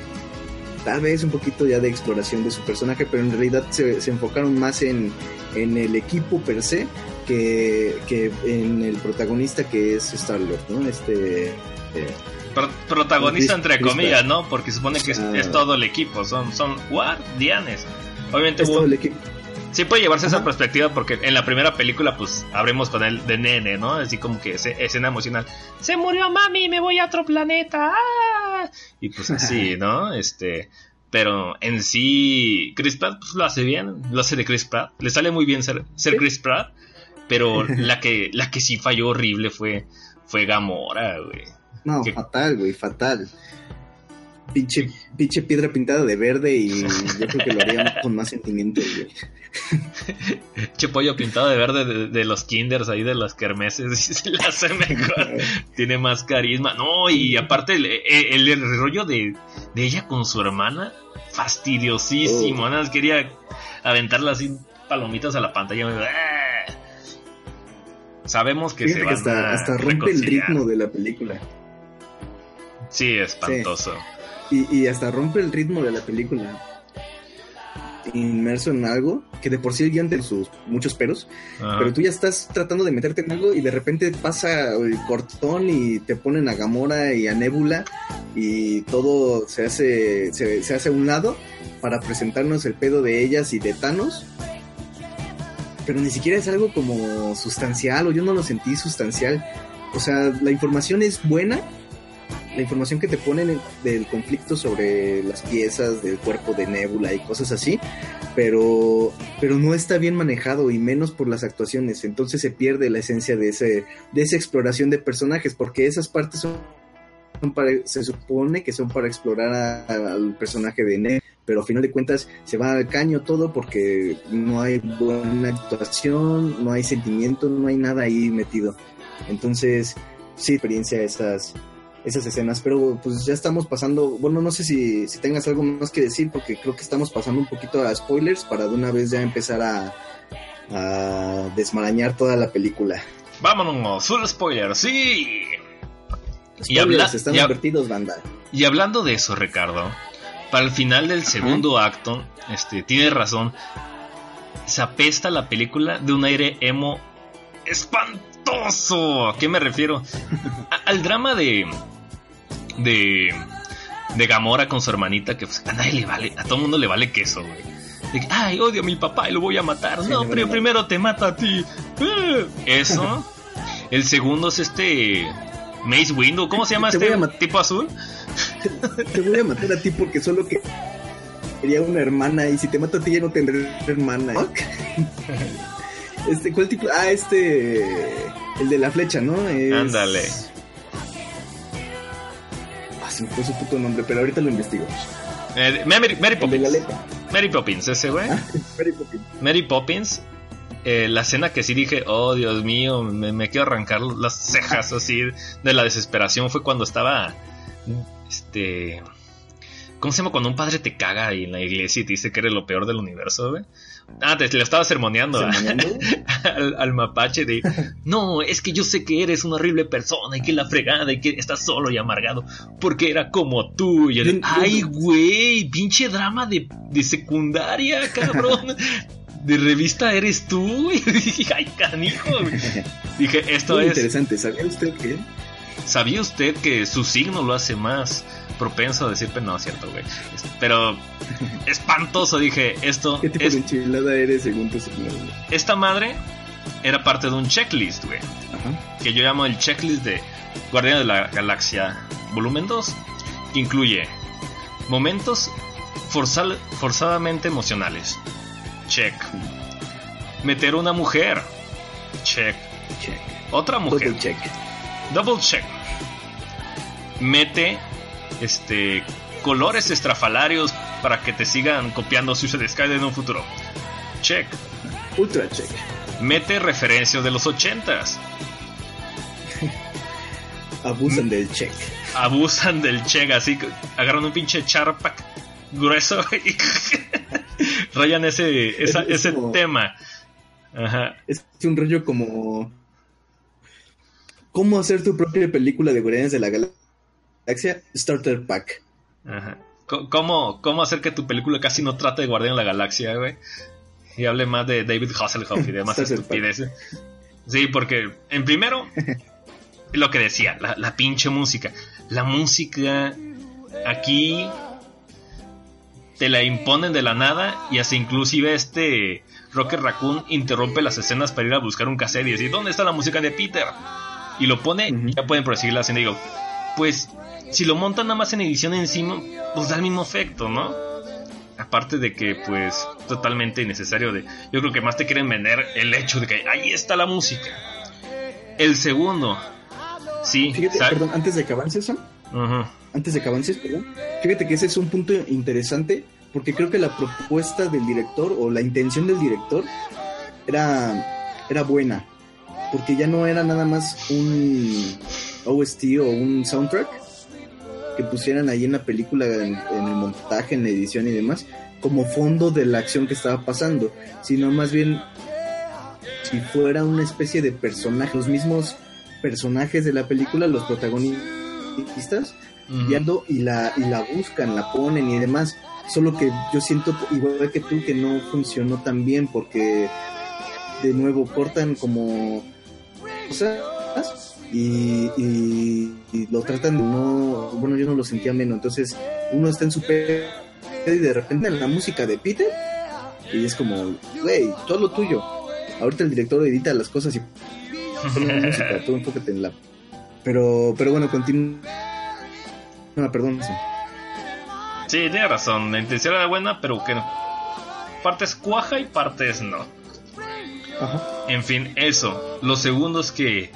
tal vez un poquito ya de exploración de su personaje, pero en realidad se, se enfocaron más en, en el equipo per se que, que en el protagonista que es Star-Lord, ¿no? Este... eh, Pro- protagonista Chris- entre comillas. ¿no? Porque supone que es, Ah. es todo el equipo, son, son guardianes. Obviamente es hubo- todo el equipo. Sí puede llevarse esa perspectiva porque en la primera película pues habremos con él de nene, ¿no? Así como que ese- escena emocional. Se murió mami, me voy a otro planeta. ¡ah! Y pues así, ¿no? Este, pero en sí Chris Pratt pues, lo hace bien, lo hace de Chris Pratt, le sale muy bien ser, ser. Chris Pratt, pero la que la que sí falló horrible fue fue Gamora, güey. No, fatal, güey, fatal. Pinche, pinche piedra pintada de verde y yo creo que lo haría con más sentimiento, güey. Che pollo pintado de verde de, de los kinders ahí de las kermeses y se le hace mejor. Tiene más carisma. No, y aparte el, el- el rollo de, de ella con su hermana, fastidiosísimo. Oh. Nada más quería aventarla así palomitas a la pantalla. ¡Ah! Sabemos que Fíjate se que van hasta, a hasta rompe el ritmo de la película. Sí, espantoso. Y, y hasta rompe el ritmo de la película. Inmerso en algo que de por sí el guion tiene sus muchos peros, Ajá. pero tú ya estás tratando de meterte en algo y de repente pasa el cortón y te ponen a Gamora y a Nebula y todo se hace, se, se hace a un lado para presentarnos el pedo de ellas y de Thanos. Pero ni siquiera es algo como sustancial o yo no lo sentí sustancial. O sea, la información es buena, la información que te ponen del conflicto sobre las piezas del cuerpo de Nebula y cosas así, pero, pero no está bien manejado y menos por las actuaciones. Entonces se pierde la esencia de, ese, de esa exploración de personajes, porque esas partes son, para, se supone que son para explorar al personaje de Nebula, pero a final de cuentas se va al caño todo porque no hay buena actuación, no hay sentimiento, no hay nada ahí metido. Entonces, sí, experiencia esas, esas escenas, pero pues ya estamos pasando, bueno, no sé si, si tengas algo más que decir, porque creo que estamos pasando un poquito a spoilers para de una vez ya empezar a, a desmarañar toda la película. Vámonos, full spoiler, sí. Spoilers, Y habla- están y advertidos, banda. Y hablando de eso, Ricardo, para el final del segundo acto, este, tiene razón, se apesta la película de un aire emo espantoso. ¿A qué me refiero? A- al drama de, de, de Gamora con su hermanita, que pues, a nadie le vale, a todo mundo le vale queso, güey. De que, Ay, odio a mi papá y lo voy a matar. Sí, no, pero primero te mata a ti. Eh, Eso. El segundo es este Mace Windu. ¿Cómo se llama Te este tipo azul? Te voy a matar a ti porque solo que quería una hermana y si te mato a ti ya no tendré hermana. Este, ¿cuál tipo? Ah, este, el de la flecha, ¿no? Ándale. Se me fue su puto nombre, pero ahorita lo investigo. Eh, Mary, Mary de la Poppins. Mary Poppins, ese güey. Ah, Mary Poppins. Mary Poppins. eh, la escena que sí dije, oh Dios mío, me, me quiero arrancar las cejas así de la desesperación fue cuando estaba. Este. ¿Cómo se llama cuando un padre te caga ahí en la iglesia y te dice que eres lo peor del universo, güey? Ah, te lo estaba sermoneando al, al mapache de no, es que yo sé que eres una horrible persona y que la fregada y que estás solo y amargado porque era como tú. Y yo- ay, güey, pinche drama de, de secundaria, cabrón. De revista eres tú, güey. Dije, ay, canijo. Dije, esto Muy es. interesante. ¿Sabía usted que? ¿Sabía usted que su signo lo hace más propenso a decir, pero no, es cierto, güey? Pero espantoso, dije, esto ¿Qué tipo es de enchilada eres según tu esta madre era parte de un checklist, güey. Ajá. Que yo llamo el checklist de Guardián de la Galaxia Volumen 2. Que incluye momentos forzal- forzadamente emocionales. Check. Meter una mujer. Check. Check. Otra mujer. Double check. Double check. Mete este colores estrafalarios para que te sigan copiando Suicide Sky en un futuro. Check. Ultra check. Mete referencias de los ochentas. Abusan del check. Abusan del check, así que agarran un pinche charpac grueso y rayan ese, esa- Es ese como- tema. Ajá. Es un rollo como. ¿Cómo hacer tu propia película de Guardianes de la Galaxia? Starter Pack. Ajá. ¿Cómo, ¿Cómo hacer que tu película casi no trate de Guardián de la Galaxia, güey? Y hable más de David Hasselhoff y demás estupideces. Sí, porque en primero, lo que decía, la, la pinche música. La música aquí te la imponen de la nada y hasta inclusive este Rocket Raccoon interrumpe las escenas para ir a buscar un cassette y decir, ¿dónde está la música de Peter? Y lo pone y ya pueden proseguir la escena y digo, pues si lo montan nada más en edición encima, pues da el mismo efecto, ¿no? Aparte de que, pues, totalmente innecesario de... Yo creo que más te quieren vender el hecho de que ahí está la música. El segundo, sí, Fíjate, perdón, antes de que avances, Sam, Ujú. antes de que avances, perdón, fíjate que ese es un punto interesante porque creo que la propuesta del director o la intención del director era, era buena porque ya no era nada más un OST o un soundtrack que pusieran ahí en la película, en, en el montaje, en la edición y demás, como fondo de la acción que estaba pasando, sino más bien si fuera una especie de personaje, los mismos personajes de la película, los protagonistas, ando y la, y la buscan, la ponen y demás. Solo que yo siento, igual que tú, que no funcionó tan bien porque de nuevo cortan como cosas y, y- y lo tratan de no, bueno, yo no lo sentía menos. Entonces uno está en su pedo y de repente en la música de Peter y es como, güey, todo lo tuyo. Ahorita el director edita las cosas y pone la música, tú enfócate en la... Pero, pero bueno, continúa. No, perdón. sí. Sí, tiene razón. La intención era buena, pero que partes cuaja y partes no. Ajá. En fin, eso. Los segundos que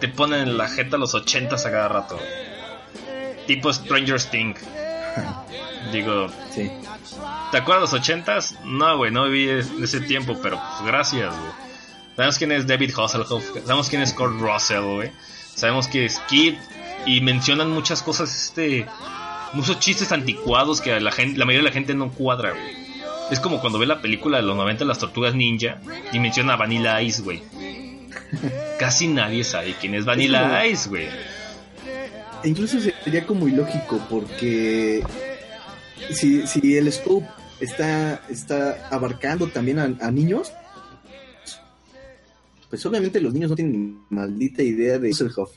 te ponen en la jeta los 80 a cada rato. Tipo Stranger Thing. Digo, Sí. ¿te acuerdas los 80s? No, güey, no viví ese tiempo, pero pues gracias, güey. Sabemos quién es David Hasselhoff, sabemos quién es Kurt Russell, güey. Sabemos quién es Kid y mencionan muchas cosas, este, muchos chistes anticuados que la gente, la mayoría de la gente no cuadra, güey. Es como cuando ve la película de los 90 Las Tortugas Ninja y menciona a Vanilla Ice, güey. Casi nadie sabe quién es Vanilla como- Ice, güey. Incluso sería como ilógico porque si, si el scope está, está abarcando también a, a niños, pues obviamente los niños no tienen ni maldita idea de Hasselhoff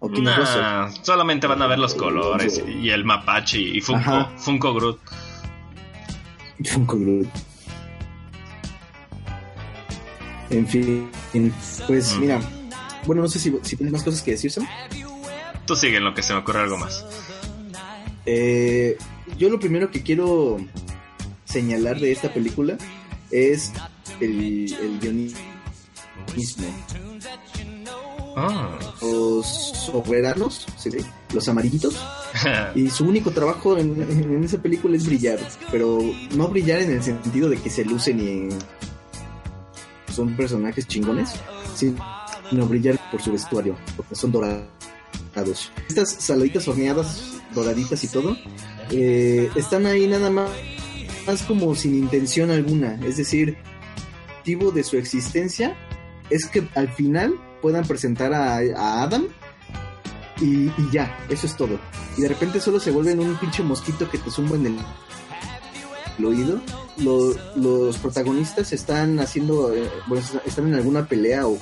o. Nah, solamente van a ver los colores y el mapache y Funko. Funko Groot. Funko Groot. En fin, pues Mm. mira, bueno, no sé si, si tienes más cosas que decir, Sam. Tú sigue en lo que se me ocurre algo más. Eh, yo lo primero que quiero señalar de esta película es el, el guionismo. Ah. Los soberanos, ¿sí? los amarillitos, y su único trabajo en, en esa película es brillar, pero no brillar en el sentido de que se lucen y son personajes chingones, sino brillar por su vestuario, porque son dorados. Estas saladitas horneadas, doraditas y todo, eh, están ahí nada más, más como sin intención alguna, es decir, el motivo de su existencia es que al final puedan presentar a, a Adam y, y ya, eso es todo. Y de repente solo se vuelven un pinche mosquito que te zumba en el, el oído. Lo- los protagonistas están haciendo, eh, bueno, están en alguna pelea o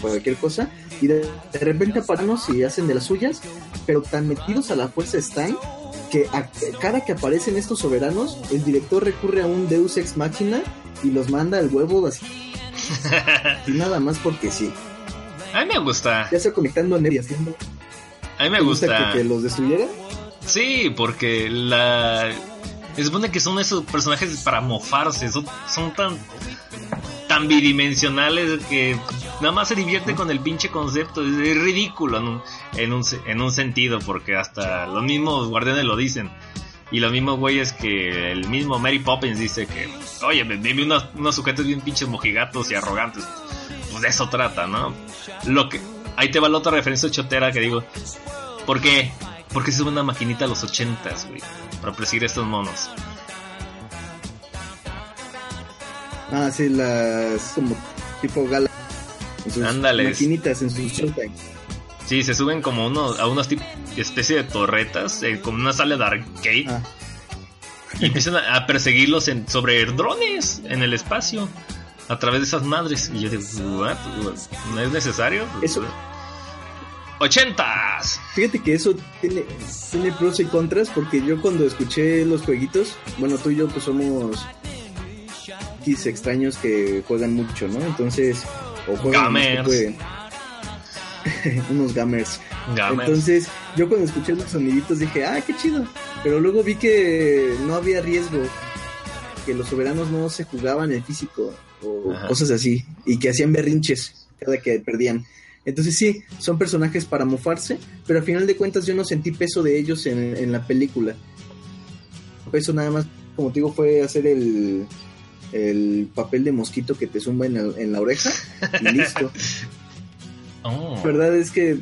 cualquier cosa. Y de, de repente aparamos y hacen de las suyas, pero tan metidos a la fuerza están que a- cada que aparecen estos soberanos, el director recurre a un Deus Ex Machina y los manda al huevo así. Y nada más porque sí. A mí me gusta. Ya sea conectando a y haciendo. A mí me ¿Te gusta gusta. que, que los destruyera? Sí, porque la. Se supone que son esos personajes para mofarse. Son, son tan. tan bidimensionales que nada más se divierte con el pinche concepto. Es, es ridículo en un, en, un, en un sentido, porque hasta los mismos guardianes lo dicen. Y los mismos güeyes que el mismo Mary Poppins dice que, oye, me vi unos, unos sujetos bien pinches mojigatos y arrogantes. Pues de eso trata, ¿no? Lo que. Ahí te va la otra referencia chotera que digo. ¿Por qué? Porque se sube una maquinita a los ochentas, güey. Para perseguir a estos monos. Ah, sí, las como tipo gala. En sus maquinitas, en sus showtime. Sí, se suben como uno, a unas especie de torretas, eh, como una sala de arcade. Ah, Y empiezan a, a perseguirlos en, sobre drones en el espacio. A través de esas madres. Y yo digo, ¿what? ¿No es necesario? Eso- ¡Ochentas! Fíjate que eso tiene, tiene pros y contras porque yo cuando escuché los jueguitos, bueno, tú y yo pues somos X extraños que juegan mucho, ¿no? Entonces, o juegan Gamers. pueden. unos gamers. Gamers. Entonces, yo cuando escuché los soniditos dije, ah, qué chido. Pero luego vi que no había riesgo, que los soberanos no se jugaban en físico o Ajá. cosas así, y que hacían berrinches cada que perdían. Entonces sí, son personajes para mofarse, pero al final de cuentas yo no sentí peso de ellos en, en la película. Peso nada más, como te digo, fue hacer el, el papel de mosquito que te zumba en, el- en la oreja y listo. Oh. La verdad es que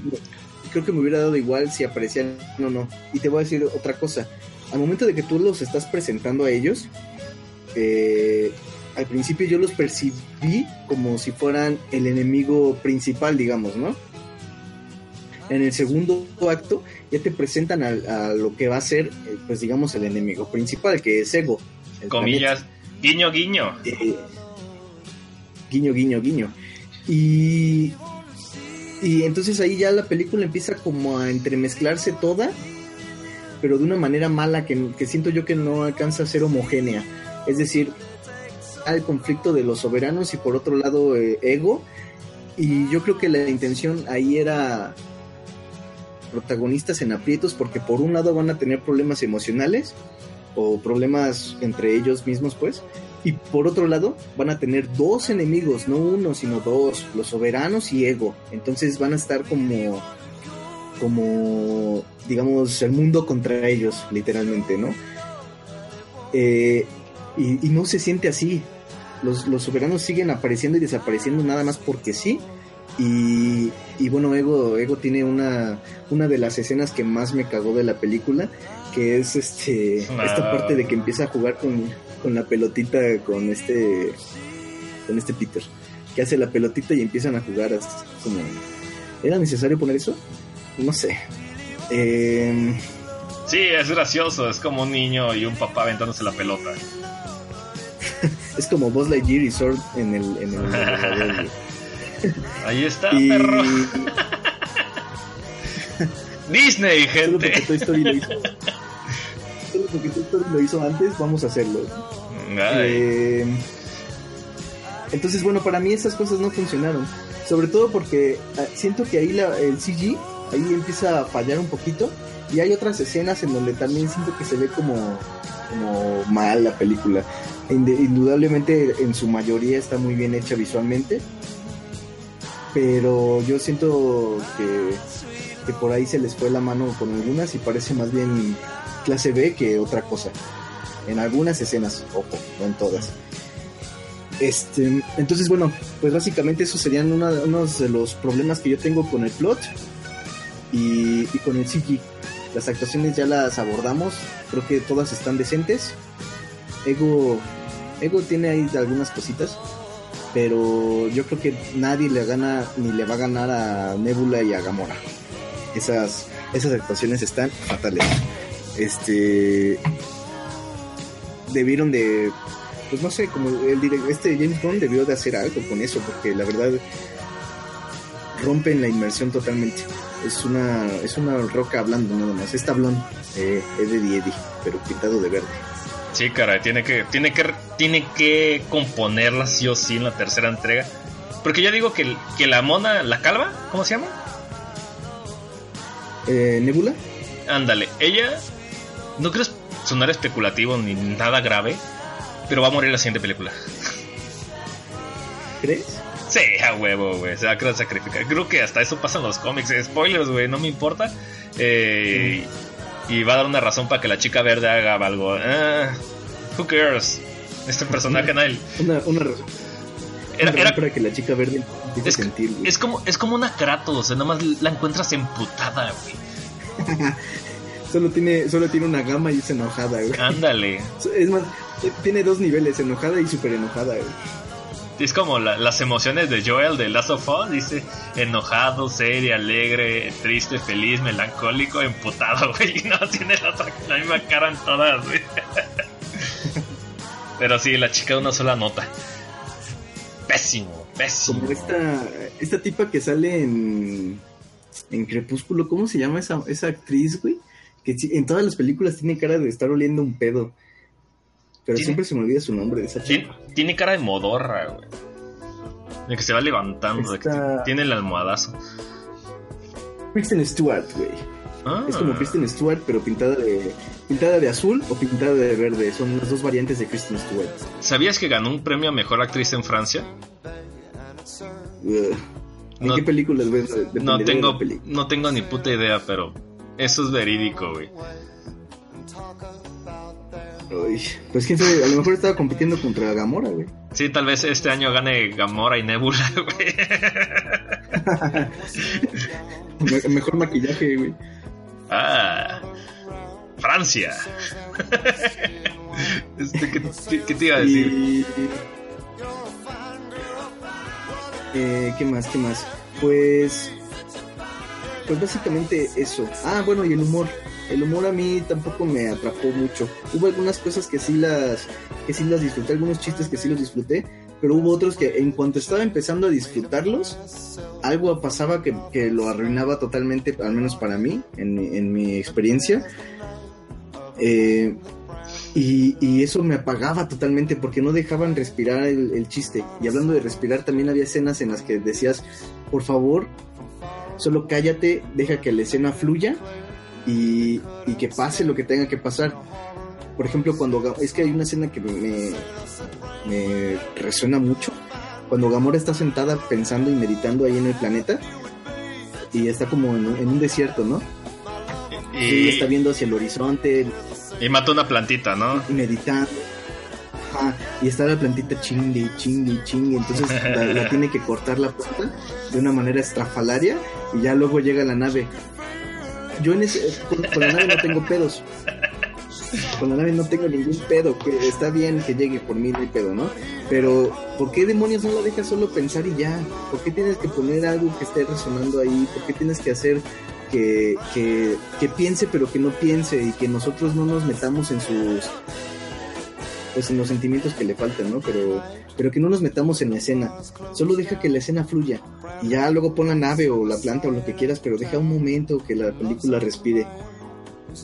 creo que me hubiera dado igual si aparecían o no. Y te voy a decir otra cosa. Al momento de que tú los estás presentando a ellos, eh, al principio yo los percibí como si fueran el enemigo principal, digamos, ¿no? En el segundo acto ya te presentan a, a lo que va a ser, eh, pues digamos, el enemigo principal, que es Ego. Comillas. Guiño, guiño. eh, guiño, guiño, guiño. Y, y entonces ahí ya la película empieza como a entremezclarse toda, pero de una manera mala que, que siento yo que no alcanza a ser homogénea. Es decir, al conflicto de los soberanos y por otro lado eh, ego. Y yo creo que la intención ahí era protagonistas en aprietos porque por un lado van a tener problemas emocionales o problemas entre ellos mismos pues y por otro lado van a tener dos enemigos no uno sino dos los soberanos y ego. Entonces van a estar como como digamos el mundo contra ellos literalmente no Eh, y no se siente así los, los soberanos siguen apareciendo y desapareciendo nada más porque sí y, y bueno, Ego, Ego tiene una, una de las escenas que más me cagó de la película, que es este esta parte de que empieza a jugar con, con la pelotita con este con este Peter, que hace la pelotita y empiezan a jugar así como ¿Era necesario poner eso? No sé. Eh, Sí, es gracioso. Es como un niño y un papá aventándose la pelota. es como Buzz Lightyear y Sword en el, en el. Ahí está, Y perro. Disney, solo porque gente. Toy Story lo hizo. Solo porque Toy Story lo hizo antes, vamos a hacerlo. Eh, entonces, bueno, para mí esas cosas no funcionaron. Sobre todo porque ah, siento que ahí la- el CG, ahí empieza a fallar un poquito. Y hay otras escenas en donde también siento que se ve como, como mal la película. Indudablemente en su mayoría está muy bien hecha visualmente. Pero yo siento que, por ahí se les fue la mano con algunas y parece más bien clase B que otra cosa en algunas escenas, ojo, no en todas. Este, entonces bueno, pues básicamente esos serían una- unos de los problemas que yo tengo con el plot y, y con el CG. Las actuaciones ya las abordamos, creo que todas están decentes. Ego, Ego tiene ahí algunas cositas, pero yo creo que nadie le gana ni le va a ganar a Nebula y a Gamora. Esas, esas actuaciones están fatales. Este, debieron de pues no sé como el direct- este James Bond debió de hacer algo con eso porque la verdad rompen la inmersión totalmente es una es una roca hablando nada más es tablón eh, es de Eddie pero pintado de verde Sí, caray, tiene que, tiene que, tiene que componerla sí o sí en la tercera entrega. Porque yo digo que, que la mona, la calva, ¿cómo se llama? eh, Nebula Ándale, ella, no creo sonar especulativo ni nada grave, pero va a morir en la siguiente película. ¿crees? Sí, a huevo, güey. Se va a querer sacrificar. Creo que hasta eso pasa en los cómics. eh, Spoilers, güey, no me importa. Eh, Y va a dar una razón para que la chica verde haga algo. Ah, who cares? Este personaje, nadie. una, una razón Era, era- para que la chica verde es, sentir es como, es como una Kratos, o sea, nada más la encuentras emputada, güey. solo tiene solo tiene una gama y es enojada güey. Ándale. es más eh, tiene dos niveles enojada y súper enojada güey. Es como la- las emociones de Joel de Last of Us, dice enojado, serio, alegre, triste, feliz, melancólico, emputado, güey. No tiene la, misma cara en todas. Pero sí, la chica de una sola nota. Pésimo, pésimo. como esta esta tipa que sale en en Crepúsculo cómo se llama esa esa actriz güey que en todas las películas tiene cara de estar oliendo un pedo pero Tiene- siempre se me olvida su nombre de esa chica tiene cara de modorra, güey. De que se va levantando, de que tiene el almohadazo. Kristen Stewart güey Ah, es como Kristen Stewart pero pintada de pintada de azul o pintada de verde son las dos variantes de Kristen Stewart ¿Sabías que ganó un premio a mejor actriz en Francia? ¿En No- qué películas ves? No tengo, no tengo ni puta idea, pero eso es verídico, güey. Pues quién sabe, a lo mejor estaba compitiendo contra Gamora, güey. Sí, tal vez este año gane Gamora y Nebula, güey. Me- mejor maquillaje, güey. Ah, Francia. Este, ¿qué, qué- qué te iba a decir? Y Eh, ¿Qué más? ¿Qué más? Pues. Pues básicamente eso. Ah, bueno, y el humor. El humor a mí tampoco me atrapó mucho. Hubo algunas cosas que sí las, que sí las disfruté, algunos chistes que sí los disfruté, pero hubo otros que en cuanto estaba empezando a disfrutarlos, algo pasaba que, que lo arruinaba totalmente, al menos para mí, en, en mi experiencia. Eh, y, y eso me apagaba totalmente porque no dejaban respirar el, el chiste. Y hablando de respirar, también había escenas en las que decías, por favor, solo cállate, deja que la escena fluya y, y que pase lo que tenga que pasar. Por ejemplo, cuando es que hay una escena que me, me resuena mucho. Cuando Gamora está sentada pensando y meditando ahí en el planeta y está como en, un- en un desierto, ¿no? Y Y, está viendo hacia el horizonte, y mata una plantita, ¿no? y meditando. Ajá, y está la plantita chingue chingue chingue. Entonces la, la tiene que cortar la planta de una manera estrafalaria y ya luego llega la nave. Yo en ese, con, con la nave no tengo pedos. Con la nave no tengo ningún pedo. Que está bien que llegue por mí, no pedo, ¿no? Pero, ¿por qué demonios no la dejas solo pensar y ya? ¿Por qué tienes que poner algo que esté resonando ahí? ¿Por qué tienes que hacer que, que, que piense pero que no piense y que nosotros no nos metamos en sus pues en los sentimientos que le faltan, ¿no? Pero, pero que no nos metamos en la escena. Solo deja que la escena fluya. Y ya luego pon la nave o la planta o lo que quieras, pero deja un momento que la película respire.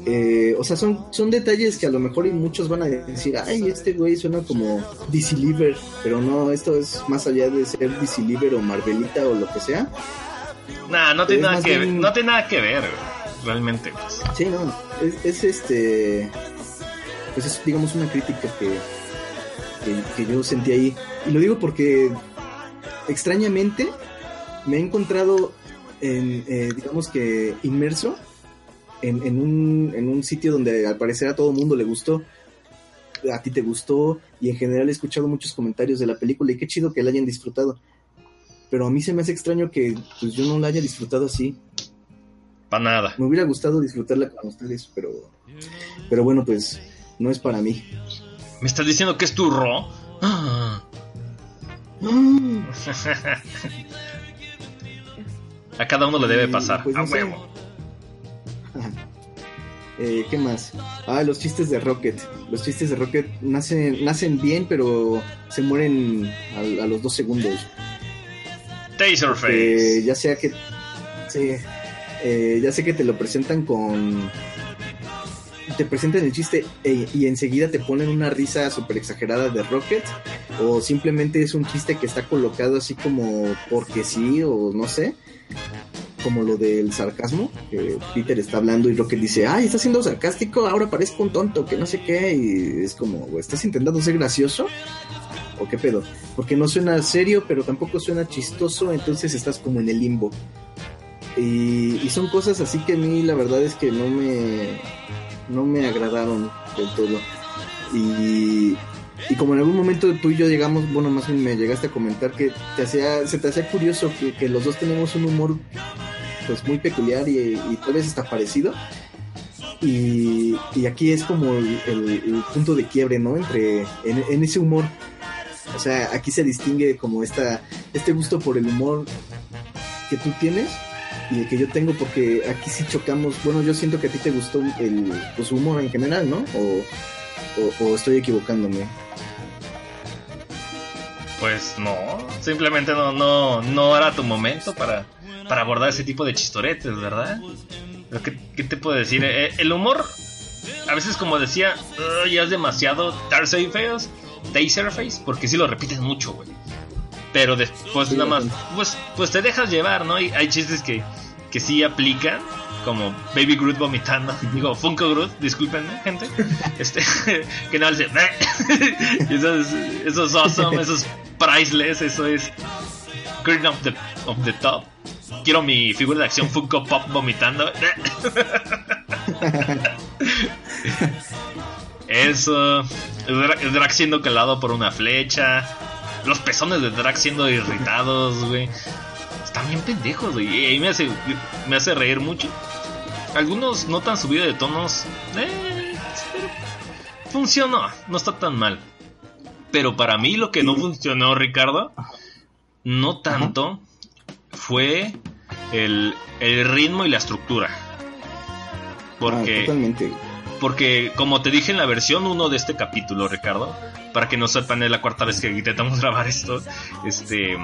Eh, o sea, son, son detalles que a lo mejor y muchos van a decir, ay, este güey suena como DC Liver, pero no, esto es más allá de ser DC Liver o Marvelita o lo que sea. Nah, no tiene nada que bien- no tiene nada que ver, realmente. pues. Sí, no, es, es este, pues es digamos una crítica que, que, que yo sentí ahí. Y lo digo porque extrañamente me he encontrado en, eh, digamos que inmerso en, en, un, en un sitio donde al parecer a todo mundo le gustó. A ti te gustó y en general he escuchado muchos comentarios de la película y qué chido que la hayan disfrutado. Pero a mí se me hace extraño que pues yo no la haya disfrutado así. Para nada. Me hubiera gustado disfrutarla con ustedes, pero, pero bueno, pues no es para mí. ¿Me estás diciendo que es tu ro? Ah. Mm, A cada uno le debe Y, pasar. pues, a no huevo. eh, ¿Qué más? Ah, los chistes de Rocket. Los chistes de Rocket nacen, nacen bien, pero se mueren a, a los dos segundos. Eh, Taserface. ya sea que. Sí, eh, ya sé que te lo presentan con. Te presentan el chiste e- y enseguida te ponen una risa súper exagerada de Rocket. O simplemente es un chiste que está colocado así como porque sí, o no sé. Como lo del sarcasmo, que Peter está hablando y Rocket dice, ay, está siendo sarcástico, ahora parezco un tonto, que no sé qué. Y es como, ¿estás intentando ser gracioso? ¿O qué pedo? Porque no suena serio, pero tampoco suena chistoso, entonces estás como en el limbo. Y son cosas así que a mí la verdad es que no me, no me agradaron del todo. Y, y como en algún momento tú y yo llegamos, bueno, más bien me llegaste a comentar que te hacía, se te hacía curioso que, que los dos tenemos un humor pues muy peculiar y, tal vez está parecido. Y, y aquí es como el punto de quiebre, ¿no? Entre, en, en ese humor. O sea, aquí se distingue como esta, este gusto por el humor que tú tienes y el que yo tengo, porque aquí sí chocamos. Bueno, yo siento que a ti te gustó el pues, humor en general, ¿no? O, o, estoy equivocándome. Pues no, simplemente no, no, no era tu momento para, para abordar ese tipo de chistoretes, ¿verdad? ¿Qué, qué te puedo decir? Eh, el humor, a veces como decía, "Ah, ya es demasiado Taserface, Taserface, porque sí lo repites mucho, güey. Pero después nada más, pues, pues te dejas llevar, ¿no? Y hay chistes que, que sí aplican, como Baby Groot vomitando, digo, Funko Groot, discúlpenme, gente, este, que no dice, eso es, eso es awesome, eso es priceless, eso es cream of the, of the top. Quiero mi figura de acción Funko Pop vomitando. Eso, Drax siendo calado por una flecha, los pezones de Drax siendo irritados, güey. Están bien pendejos, güey. Y me hace, me hace reír mucho. Algunos no tan subido de tonos. Eh, pero funcionó, no está tan mal. Pero para mí lo que no funcionó, Ricardo, no tanto fue el, el ritmo y la estructura. Ah, Porque, totalmente. porque, como te dije en la versión 1 de este capítulo, Ricardo, para que no sepan, es la cuarta vez que intentamos grabar esto. Este,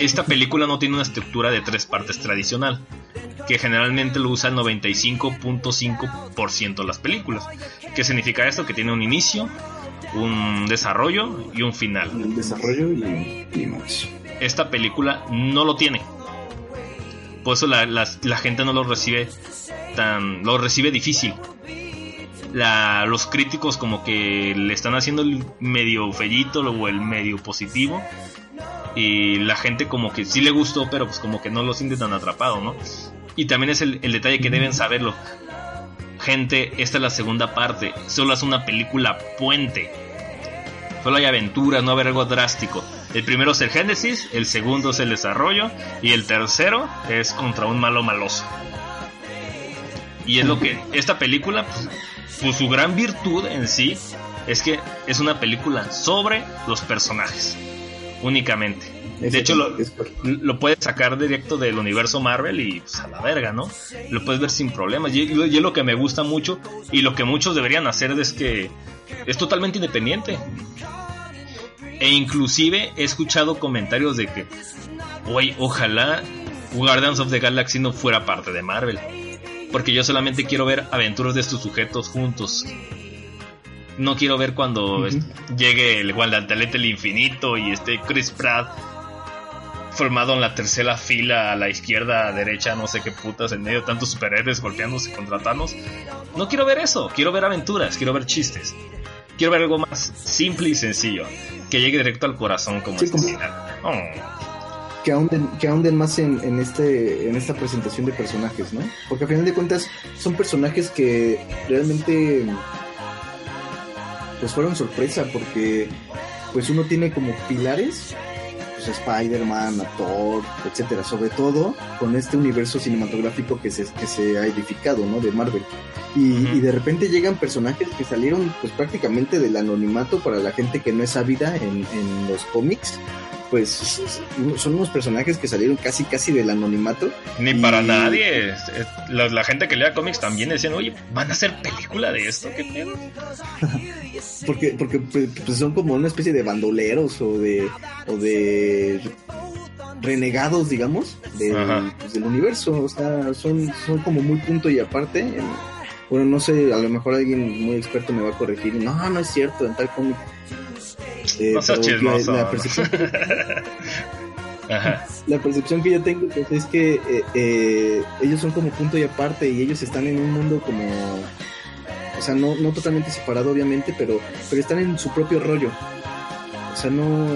esta película no tiene una estructura de tres partes tradicional, que generalmente lo usa el 95.5% de las películas. ¿Qué significa esto? Que tiene un inicio, un desarrollo y un final. El desarrollo y clímax. Esta película no lo tiene. Por eso la, la- la gente no lo recibe tan. lo recibe difícil. La- los críticos como que le están haciendo el medio fellito o el medio positivo. Y la gente como que sí le gustó, pero pues como que no lo siente tan atrapado, ¿no? Y también es el, el detalle que deben saberlo. Gente, esta es la segunda parte. Solo es una película puente. Solo hay aventuras, no va a haber algo drástico. El primero es el Génesis, el segundo es el desarrollo y el tercero es contra un malo maloso. Y es lo que esta película, pues, pues, su gran virtud en sí es que es una película sobre los personajes, únicamente. De hecho, lo, lo puedes sacar directo del universo Marvel y pues, a la verga, ¿no? Lo puedes ver sin problemas. Y, y es lo que me gusta mucho y lo que muchos deberían hacer es que es totalmente independiente. E inclusive he escuchado comentarios de que, güey, ojalá Guardians of the Galaxy no fuera parte de Marvel. Porque yo solamente quiero ver aventuras de estos sujetos juntos. No quiero ver cuando llegue el guantelete del infinito y esté Chris Pratt formado en la tercera fila a la izquierda, a derecha, no sé qué putas, en medio de tantos superhéroes golpeándose contra Thanos. No quiero ver eso, quiero ver aventuras, quiero ver chistes. Quiero ver algo más simple y sencillo, que llegue directo al corazón como Sí, este como-. Oh, que ahonden, que ahonden más en, en este en esta presentación de personajes, ¿no? Porque a final de cuentas son personajes que realmente pues fueron sorpresa porque pues uno tiene como pilares pues Spider-Man, Thor, etcétera, sobre todo con este universo cinematográfico que se, que se ha edificado, ¿no? De Marvel. Y, y de repente llegan personajes que salieron pues prácticamente del anonimato para la gente que no es ávida en, en los cómics. Pues son unos personajes que salieron casi casi del anonimato. Ni para nadie. La, la gente que lea cómics también decían, oye, ¿van a hacer película de esto? ¿Qué pedo? Porque, porque pues, pues, son como una especie de bandoleros o de, o de renegados, digamos, pues, del universo. O sea, son, son como muy punto y aparte. En- bueno, no sé, a lo mejor alguien muy experto me va a corregir. No, no es cierto, en tal cómic. No chismoso. la, la percepción, Ajá. la percepción que yo tengo pues, es que eh, eh, ellos son como punto y aparte y ellos están en un mundo como o sea no, no totalmente separado obviamente pero pero están en su propio rollo o sea no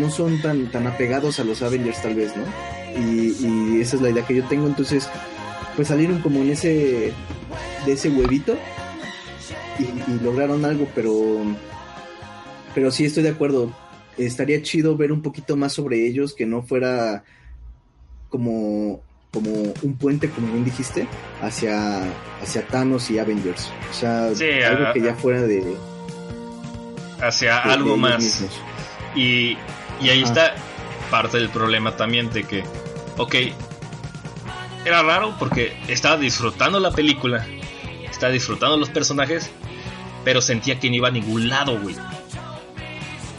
no son tan tan apegados a los Avengers tal vez no y, y esa es la idea que yo tengo entonces pues salieron como en ese de ese huevito y, y lograron algo pero pero sí estoy de acuerdo estaría chido ver un poquito más sobre ellos, que no fuera como, como un puente, como bien dijiste, hacia, hacia Thanos y Avengers. O sea, Sí, algo a- que ya fuera de, Hacia de algo más. Y, y ahí Ajá. está parte del problema también de que, ok, era raro porque estaba disfrutando la película, estaba disfrutando los personajes, pero sentía que no iba a ningún lado, güey.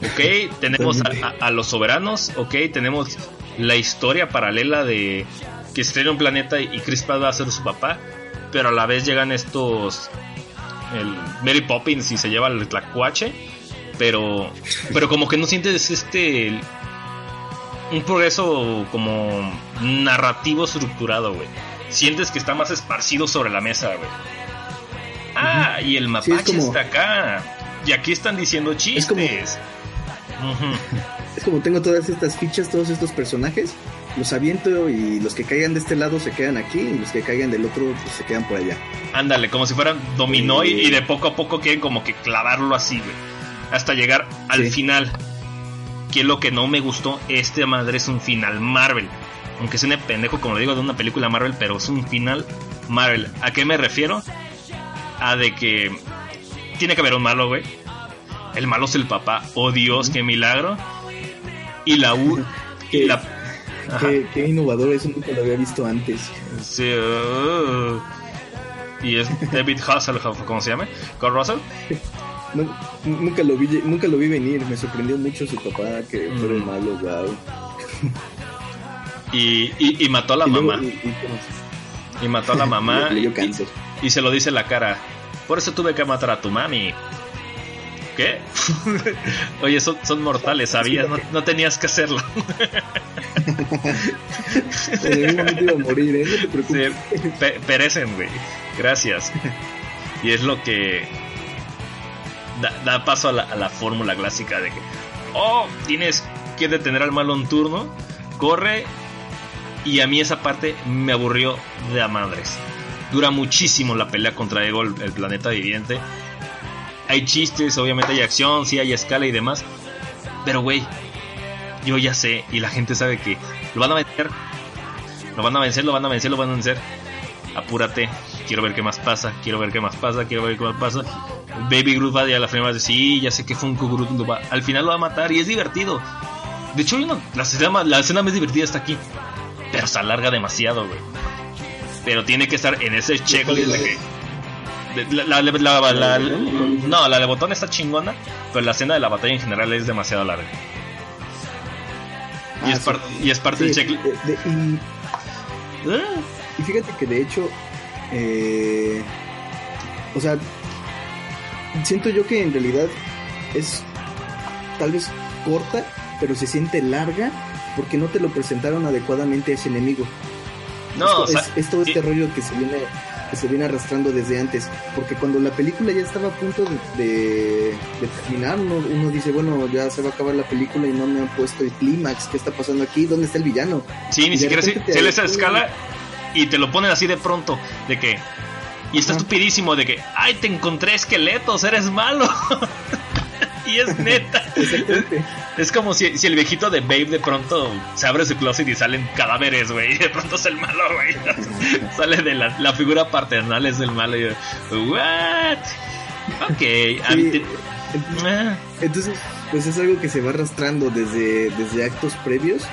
Ok, tenemos a, a- a los soberanos, ok, tenemos la historia paralela de que en un planeta y Chris Pratt va a ser su papá, pero a la vez llegan estos el Mary Poppins y se lleva el tlacuache, pero pero como que no sientes este un progreso como narrativo estructurado, güey. Sientes que está más esparcido sobre la mesa, güey. Ah, y el Sí, mapache es como- está acá. Y aquí están diciendo chistes. como- Es como tengo todas estas fichas, todos estos personajes, los aviento y los que caigan de este lado se quedan aquí y los que caigan del otro pues, se quedan por allá. Ándale, como si fueran dominó y, de poco a poco quieren como que clavarlo así, güey. Hasta llegar al Sí. final. Que es lo que no me gustó, este madre es un final Marvel. Aunque suene pendejo como lo digo de una película Marvel, pero es un final Marvel. ¿A qué me refiero? A de que tiene que haber un malo, güey. El malo es el papá. Oh Dios, qué milagro. Y la U. ¿Qué? la. Ajá. Qué, qué innovador, eso nunca lo había visto antes. Sí, uh, y es David Hasselhoff, ¿cómo se llama? Kurt Russell. No- nunca, lo vi, nunca lo vi venir, me sorprendió mucho su papá que fuera el Mm. malo, wow. Y, y, y mató a la y mamá. y- mató a la mamá. Le dio y, cáncer. y se lo dice en la cara. Por eso tuve que matar a tu mami. ¿Qué? Oye, son, son mortales, ¿sabías? No, no tenías que hacerlo. A morir, ¿eh? No te Sí, preocupes. pe- perecen, güey. Gracias. Y es lo que da, da paso a la, a la fórmula clásica de que, oh, tienes que detener al malo en turno, corre. Y a mí esa parte me aburrió de a madres. Dura muchísimo la pelea contra Ego, el, el planeta viviente. Hay chistes, obviamente hay acción, sí hay escala y demás. Pero, güey, yo ya sé y la gente sabe que lo van a vencer. Lo van a vencer, lo van a vencer, lo van a vencer. Apúrate, quiero ver qué más pasa, quiero ver qué más pasa, quiero ver qué más pasa. Baby Groot va a la primera vez, sí, ya sé que Funko Groot lo va- al final lo va a matar y es divertido. De hecho, la, escena, más- la escena más divertida está aquí, pero se alarga demasiado, güey. Pero tiene que estar en ese checklist de que. La- la- la- no, la de botón está chingona, pero la escena de la batalla en general es demasiado larga. Y, Ah, es, sí. par- y es parte del checklist. de- de- y, Ah. y fíjate que de hecho, eh, o sea, siento yo que en realidad es tal vez corta, pero se siente larga porque no te lo presentaron adecuadamente a ese enemigo. No, Esto o sea, es, es todo este y- rollo que se viene que se viene arrastrando desde antes, porque cuando la película ya estaba a punto de, de- de terminar, uno, uno dice, bueno, ya se va a acabar la película y no me han puesto el clímax, ¿qué está pasando aquí? ¿Dónde está el villano? Sí, ni Y siquiera si te- les escala y te lo ponen así de pronto, de que... Y está Ajá. estupidísimo de que, ay, te encontré esqueletos, eres malo. y es neta. Es como si, si el viejito de Babe de pronto se abre su closet y salen cadáveres, güey. Y de pronto es el malo, güey. Sale de la, la figura paternal, es el malo. Y yo, ¿what? Ok. Sí, Entonces, pues es algo que se va arrastrando desde, desde actos previos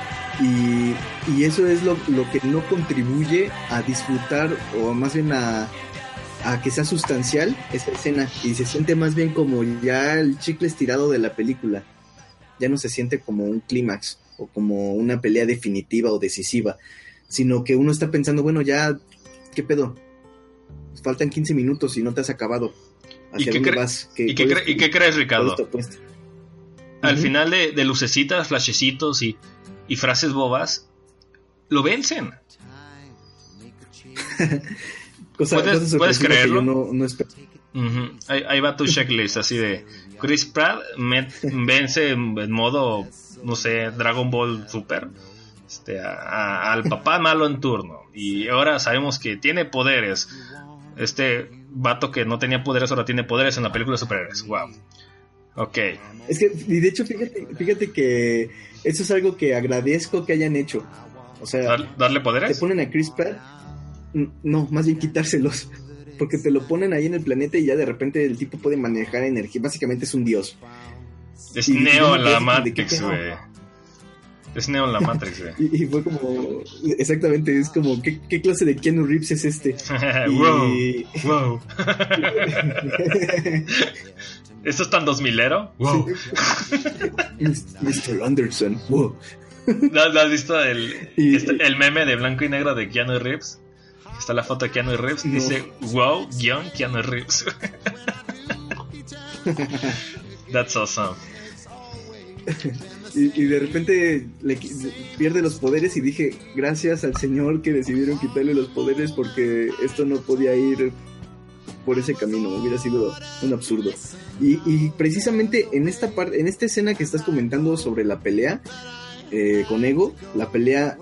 y, y eso es lo, lo que no contribuye a disfrutar o más bien a, a que sea sustancial esa escena y se siente más bien como ya el chicle estirado de la película. Ya no se siente como un clímax o como una pelea definitiva o decisiva, sino que uno está pensando, bueno, ya, ¿qué pedo? Faltan 15 minutos y no te has acabado. ¿Y ¿Hacia qué dónde? ¿Y qué, cuál cre- es ¿Y tu- qué crees, Ricardo? Al final de, de lucecitas, flashecitos y, y frases bobas, lo vencen. Cosa, ¿Puedes- puedes creerlo? no, no. Ujú. ahí, ahí va tu checklist, así de Chris Pratt met- vence en, modo, no sé, Dragon Ball Super este, a- a- al papá malo en turno. Y ahora sabemos que tiene poderes. Este vato que no tenía poderes ahora tiene poderes en la película de superhéroes. Wow. Ok. Es que, y de hecho, fíjate, fíjate que eso es algo que agradezco que hayan hecho. O sea, Dar- ¿Darle te poderes? ponen a Chris Pratt, no, más bien quitárselos. Porque te lo ponen ahí en el planeta y ya de repente el tipo puede manejar energía. Básicamente es un dios. Es y- Neo en la quedé así como de, ¿qué Matrix, güey. Es Neo en la Matrix, güey. Y, y fue como, exactamente, es como, ¿qué, qué clase de Keanu Reeves es este? wow. Wow. ¿Esto es tan dos milero? Wow. Mr. Anderson, wow. ¿No, no has visto el, Y- este- el meme de blanco y negro de Keanu Reeves? Está la foto de Keanu Reeves. No. Dice, wow, guion Keanu Reeves. That's awesome. Y, y de repente le pierde los poderes y dije, gracias al señor que decidieron quitarle los poderes porque esto no podía ir por ese camino, hubiera sido un absurdo. Y, y precisamente en esta parte, en esta escena que estás comentando sobre la pelea eh, con Ego, la pelea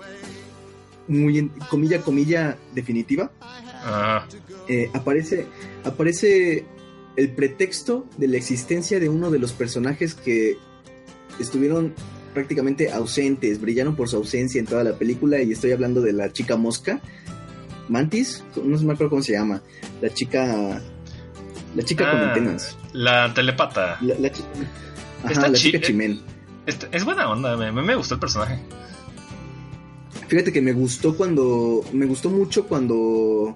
muy en- comilla comilla definitiva, Ah, eh, aparece, aparece el pretexto de la existencia de uno de los personajes que estuvieron prácticamente ausentes, brillaron por su ausencia en toda la película y estoy hablando de la chica mosca, Mantis, no me acuerdo cómo se llama, la chica, la chica con Ah. antenas, la telepata. la, la chi- ajá, la chi- chica chimén. Este- es buena onda, me- me gustó el personaje. Fíjate que me gustó cuando. Me gustó mucho cuando.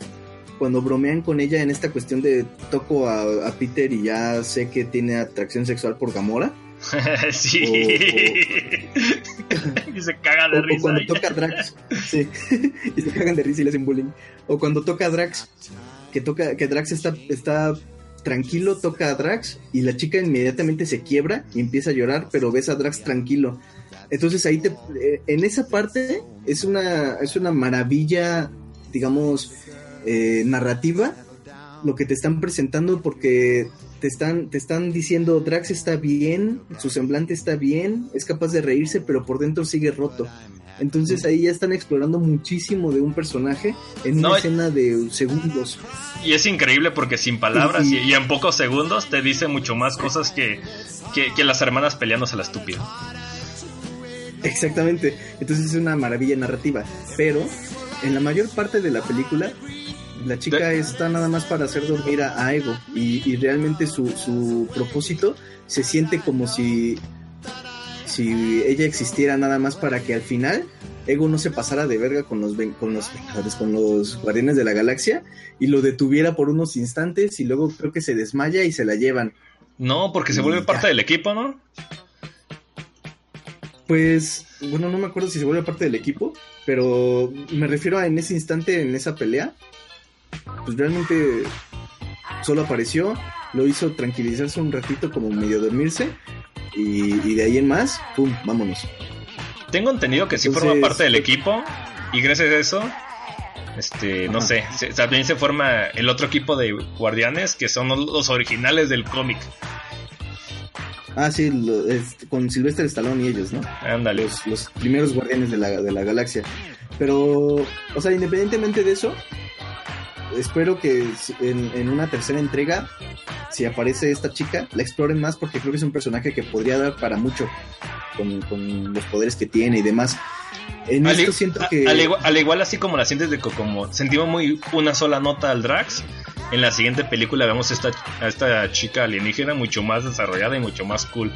Cuando bromean con ella en esta cuestión de toco a, a Peter y ya sé que tiene atracción sexual por Gamora. sí. y se caga O, de o risa. cuando ahí. toca a Drax. sí. y se cagan de risa y le hacen bullying. O cuando toca a Drax. Que toca, que Drax está, está tranquilo, toca a Drax y la chica inmediatamente se quiebra y empieza a llorar, pero ves a Drax tranquilo. Entonces ahí te, eh, en esa parte es una, es una maravilla, digamos, eh, narrativa, lo que te están presentando porque te están, te están diciendo Drax está bien, su semblante está bien, es capaz de reírse, pero por dentro sigue roto. Entonces ahí ya están explorando muchísimo de un personaje en una escena de segundos. Y es increíble porque sin palabras Y- y, y en pocos segundos te dice mucho más cosas que, que, que las hermanas peleándose a la estúpida. Exactamente. Entonces es una maravilla narrativa. Pero en la mayor parte de la película, la chica De- está nada más para hacer dormir a, a Ego. Y, y realmente su, su propósito se siente como si, si ella existiera nada más para que al final Ego no se pasara de verga con los, con los Vengadores, con los Guardianes de la Galaxia y lo detuviera por unos instantes y luego creo que se desmaya y se la llevan. No, porque se vuelve ya. parte del equipo, ¿no? Pues, bueno, no me acuerdo si se vuelve parte del equipo, pero me refiero a en ese instante, en esa pelea, pues realmente solo apareció, lo hizo tranquilizarse un ratito, como medio dormirse, y, y de ahí en más, ¡pum! Vámonos. Tengo entendido que sí Entonces- forma parte del equipo y gracias a eso, este, no Ajá. sé, se- también se forma el otro equipo de guardianes que son los originales del cómic. Ah, sí, lo- es- con Sylvester Stallone y ellos, ¿no? Ándale. los, los primeros guardianes de la, de la galaxia. Pero, o sea, independientemente de eso, espero que en, en una tercera entrega, si aparece esta chica, la exploren más porque creo que es un personaje que podría dar para mucho con, con los poderes que tiene y demás. En Al, esto siento a- que... al igual, al igual así como la sientes de co- como sentimos muy una sola nota al Drax, en la siguiente película vemos esta, a esta chica alienígena mucho más desarrollada y mucho más cool.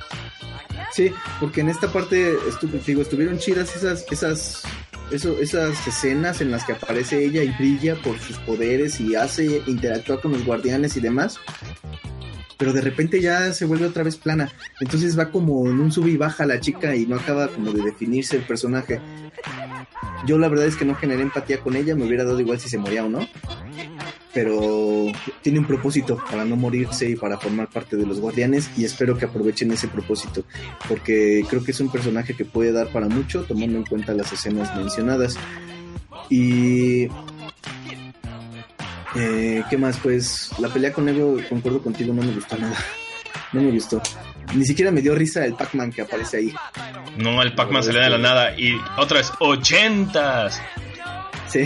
Sí, porque en esta parte estu- digo, estuvieron chidas esas, esas, eso- esas escenas en las que aparece ella y brilla por sus poderes y hace interactuar con los guardianes y demás. Pero de repente ya se vuelve otra vez plana. Entonces va como en un sub y baja la chica y no acaba como de definirse el personaje. Yo la verdad es que no generé empatía con ella, me hubiera dado igual si se moría o no. Pero tiene un propósito para no morirse y para formar parte de los guardianes y espero que aprovechen ese propósito porque creo que es un personaje que puede dar para mucho tomando en cuenta las escenas mencionadas. Y... Eh, ¿Qué más? Pues la pelea con Ego, concuerdo contigo, no me gustó nada. No me gustó. Ni siquiera me dio risa el Pac-Man que aparece ahí. No, el Pac-Man salió de la nada y otra vez, ochentas. Sí,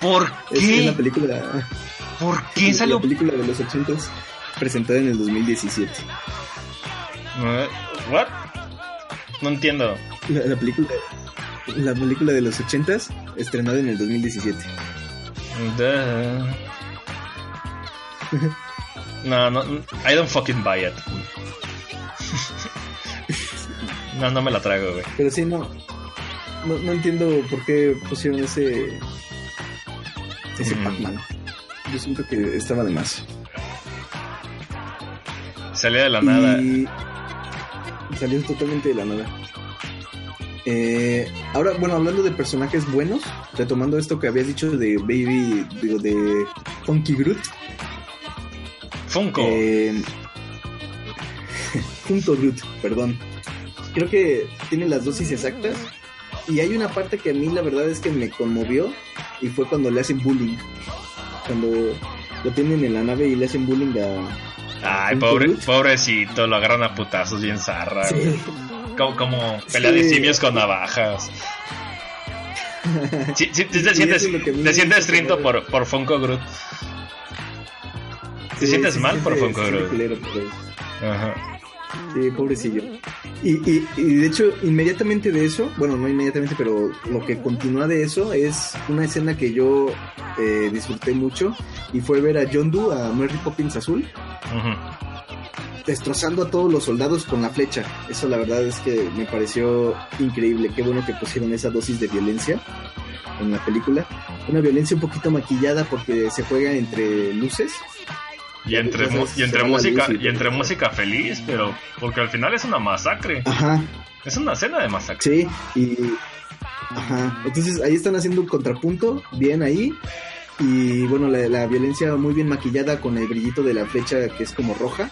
¿Por es, es qué? la película... ¿Por qué salió? La película de los ochentas presentada en el 2017. Eh, ¿What? No entiendo. La, la película... La película de los ochentas estrenada en el 2017. Duh. No, no, I don't fucking buy it. No, no me la trago, güey. Pero sí, no, no. No entiendo por qué pusieron ese. Ese Mm. Pac-Man. Yo siento que estaba de más. Salía de la nada. Y. Salió totalmente de la nada. Eh, ahora, bueno, hablando de personajes buenos, retomando esto que habías dicho de Baby, digo, de Funky Groot. Funko. Eh, Funko Groot, perdón. Creo que tiene las dosis exactas. Y hay una parte que a mí la verdad es que me conmovió. Y fue cuando le hacen bullying. Cuando lo tienen en la nave y le hacen bullying a. Ay, pobre, Groot. pobrecito, lo agarran a putazos bien zarra, güey. Sí. Como, como pelea de Sí. simios con navajas. Sí, sí, te, sientes, te sientes trinto por, por Funko Groot. ¿Te sientes mal por Funko Groot? Ajá. Sí, pobrecillo. Y, y, y de hecho, inmediatamente de eso, bueno, no inmediatamente, pero lo que continúa de eso es una escena que yo eh, disfruté mucho y fue ver a John Doe, a Mary Poppins Azul, destrozando a todos los soldados con la flecha. Eso la verdad es que me pareció increíble. Qué bueno que pusieron esa dosis de violencia en la película. Una violencia un poquito maquillada porque se juega entre luces. Y entre, Entonces, y entre música y- entre música feliz, pero porque al final es una masacre. Ajá, Es una escena de masacre. sí, y... Ajá, entonces ahí están haciendo un contrapunto, bien ahí. Y bueno, la, la violencia muy bien maquillada con el brillito de la flecha que es como roja.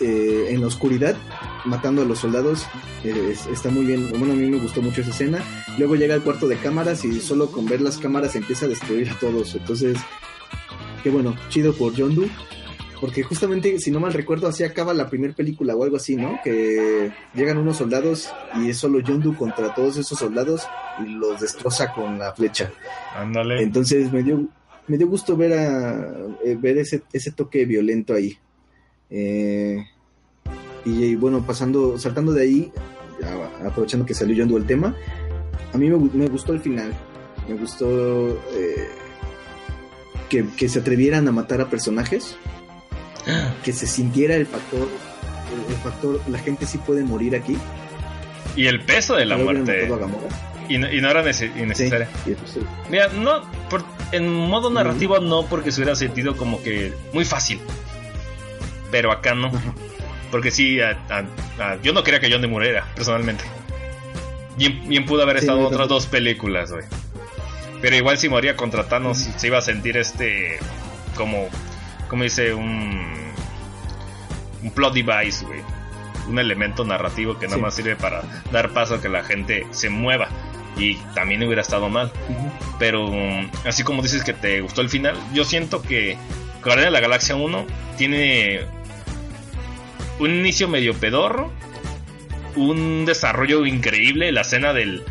Eh, en la oscuridad, matando a los soldados. eh, es- está muy bien. Bueno, a mí me gustó mucho esa escena. Luego llega al cuarto de cámaras y solo con ver las cámaras empieza a destruir a todos. Entonces, qué bueno, chido por John Doe. Porque justamente, si no mal recuerdo, así acaba la primera película o algo así, ¿no? Que llegan unos soldados y es solo John Doe contra todos esos soldados y los destroza con la flecha. Ándale. Entonces me dio, me dio gusto ver a eh, ver ese, ese toque violento ahí. Eh, y, y bueno, pasando, saltando de ahí, a- aprovechando que salió John Doe el tema, a mí me, me gustó el final. Me gustó eh, que, que se atrevieran a matar a personajes, que se sintiera el factor, el, factor, la gente sí puede morir aquí. Y el peso de la muerte. Y no, y no era nece- innecesaria. sí. Mira, no, por- en modo narrativo no, porque se hubiera sentido como que muy fácil. Pero acá no. Porque sí, a- a- a- yo no quería que John de muriera, personalmente. Bien, bien pudo haber Sí, estado en otras dos películas, güey. Pero igual si moría contra Thanos, se iba a sentir este. Como. Como dice, un. Un plot device, güey. Un elemento narrativo que nada Sí. más sirve para dar paso a que la gente se mueva. Y también hubiera estado mal. Pero um, así como dices que te gustó el final, yo siento que Guardián de la Galaxia 1 tiene un inicio medio pedorro, un desarrollo increíble, la escena del,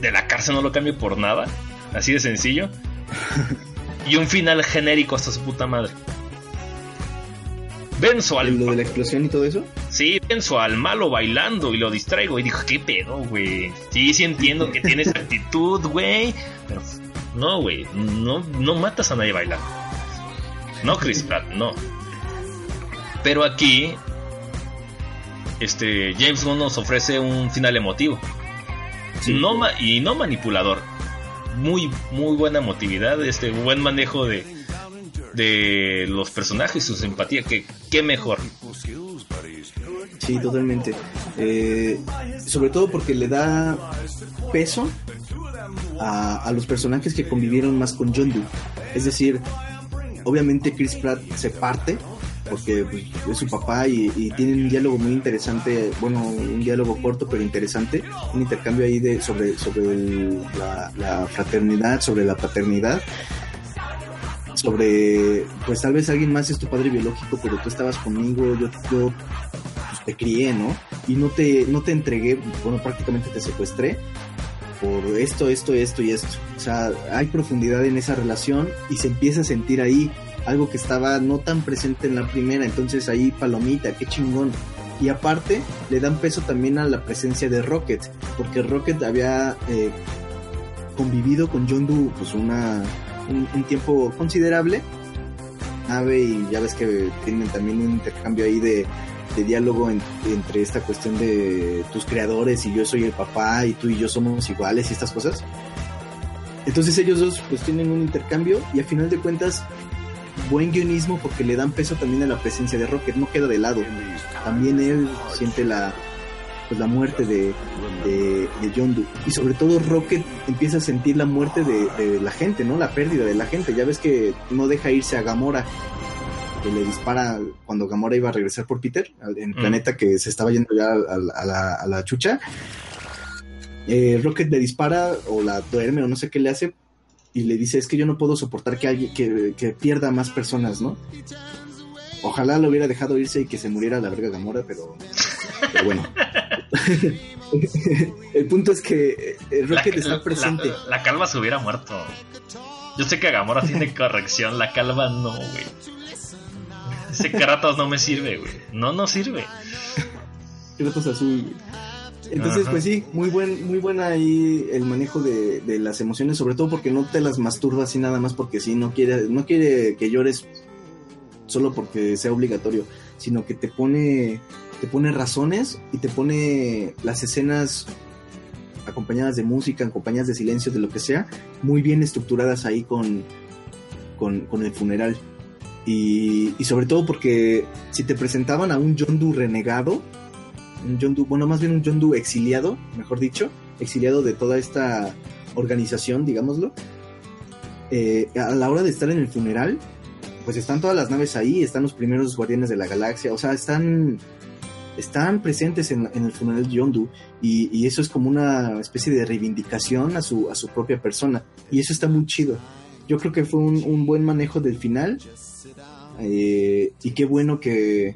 de la cárcel no lo cambio por nada, así de sencillo, y un final genérico hasta su puta madre. Venzo al, Lo de la explosión y todo eso. Sí, pienso al malo bailando y lo distraigo y dijo, ¿qué pedo, güey? Sí, sí entiendo que tienes actitud, güey. Pero no, güey, no, no matas a nadie bailando. No, Chris Pratt, no. Pero aquí, este, James Gunn nos ofrece un final emotivo. Sí. No y no manipulador. Muy, muy buena emotividad, este, buen manejo de, de los personajes, su simpatía, que qué mejor. Sí, totalmente. Eh, sobre todo porque le da peso a, a los personajes que convivieron más con John Doe. Es decir, obviamente Chris Pratt se parte porque pues, es su papá y, tienen un diálogo muy interesante, bueno, un diálogo corto pero interesante, un intercambio ahí de sobre sobre la fraternidad, sobre la paternidad, sobre pues tal vez alguien más es tu padre biológico, pero tú estabas conmigo, yo, yo pues, te crié, ¿no? Y no te, no te entregué, bueno, prácticamente te secuestré por esto, esto, esto y esto. O sea, hay profundidad en esa relación y se empieza a sentir ahí algo que estaba no tan presente en la primera, entonces ahí palomita, qué chingón. Y aparte, le dan peso también a la presencia de Rocket, porque Rocket había eh, convivido con John Doe pues una, un, tiempo considerable. Ave y ya ves que tienen también un intercambio ahí de, de diálogo en- entre esta cuestión de tus creadores y yo soy el papá y tú y yo somos iguales y estas cosas. Entonces ellos dos pues tienen un intercambio y a final de cuentas buen guionismo porque le dan peso también a la presencia de Rocket, no queda de lado. También él siente la pues la muerte de, de, de John Doe. Y sobre todo Rocket empieza a sentir la muerte de, de la gente, ¿no? La pérdida de la gente. Ya ves que no deja irse a Gamora, que le dispara cuando Gamora iba a regresar por Peter, en el Mm. planeta que se estaba yendo ya a, a la, a la chucha. Eh, Rocket le dispara o la duerme o no sé qué le hace y le dice es que yo no puedo soportar que alguien que, que pierda a más personas, ¿no? Ojalá lo hubiera dejado irse y que se muriera la verga Gamora, pero, pero bueno. el punto es que eh, Rocket La- está presente. La, la calva se hubiera muerto. Yo sé que Gamora tiene corrección, la calva no, güey. Ese Kratos no me sirve, güey. No, no sirve. Kratos azul. güey. Entonces, Ajá. pues sí, muy buen, muy buena ahí el manejo de, de las emociones, sobre todo porque no te las masturbas así nada más porque sí, no quiere, no quiere que llores solo porque sea obligatorio, sino que te pone, te pone razones y te pone las escenas acompañadas de música, acompañadas de silencio, de lo que sea, muy bien estructuradas ahí con, con, con el funeral. Y, y sobre todo porque si te presentaban a un Yondu renegado, un Yondu, bueno, más bien un Yondu exiliado, mejor dicho, exiliado de toda esta organización, digámoslo, eh, a la hora de estar en el funeral, pues están todas las naves ahí, están los primeros guardianes de la galaxia, o sea, están, están presentes en, el funeral de Yondu y, y eso es como una especie de reivindicación a su, a su propia persona y eso está muy chido. Yo creo que fue un, un buen manejo del final eh, y qué bueno que,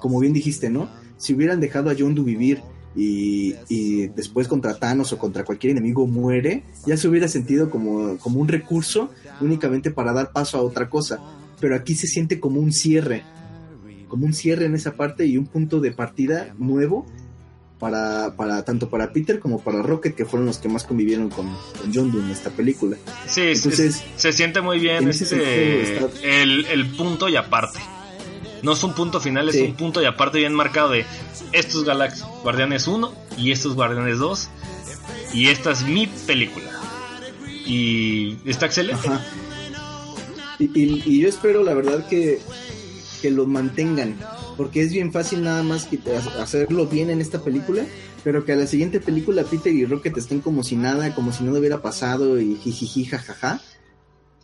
como bien dijiste, ¿no? Si hubieran dejado a Yondu vivir y, y después contra Thanos o contra cualquier enemigo muere, ya se hubiera sentido como, como un recurso únicamente para dar paso a otra cosa. Pero aquí se siente como un cierre, como un cierre en esa parte y un punto de partida nuevo para, para tanto para Peter como para Rocket, que fueron los que más convivieron con, con Yondu en esta película. Sí, es- Entonces, es- se siente muy bien este, está- el, el punto y aparte. No es un punto final, es Sí. un punto y aparte bien marcado de estos Galax Guardianes 1 y estos Guardianes 2. Y esta es mi película. Y está excelente. Y, y- y yo espero, la verdad, que, que lo mantengan. Porque es bien fácil nada más que ha- hacerlo bien en esta película. Pero que a la siguiente película Peter y Rocket estén como si nada, como si nada hubiera pasado y jijiji, jajaja.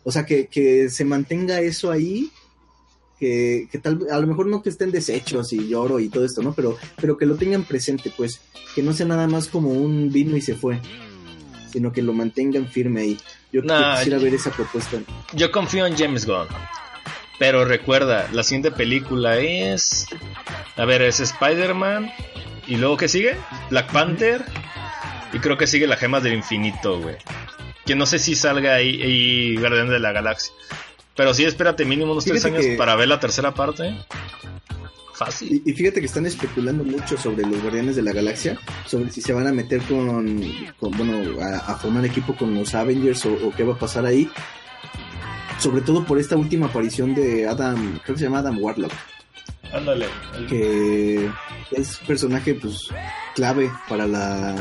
O sea, que, que se mantenga eso ahí. Que, que tal a lo mejor no que estén deshechos y lloro y todo esto, ¿no? Pero, pero que lo tengan presente, pues. Que no sea nada más como un vino y se fue. Sino que lo mantengan firme ahí. Yo Nah, quisiera yo- ver esa propuesta. Yo confío en James Gunn. Pero recuerda, la siguiente película es. A ver, es Spider-Man. ¿Y luego qué sigue? Black Panther. Y creo que sigue la Gemas del Infinito, güey. Que no sé si salga ahí, ahí Guardián de la Galaxia. Pero sí, espérate mínimo unos tres Fíjate años que- para ver la tercera parte. Fácil. Y, y fíjate que están especulando mucho sobre los Guardianes de la Galaxia, sobre si se van a meter con, con, bueno, a, a formar equipo con los Avengers o, o qué va a pasar ahí. Sobre todo por esta última aparición de Adam, creo que se llama Adam Warlock, Ándale. que es personaje pues clave para la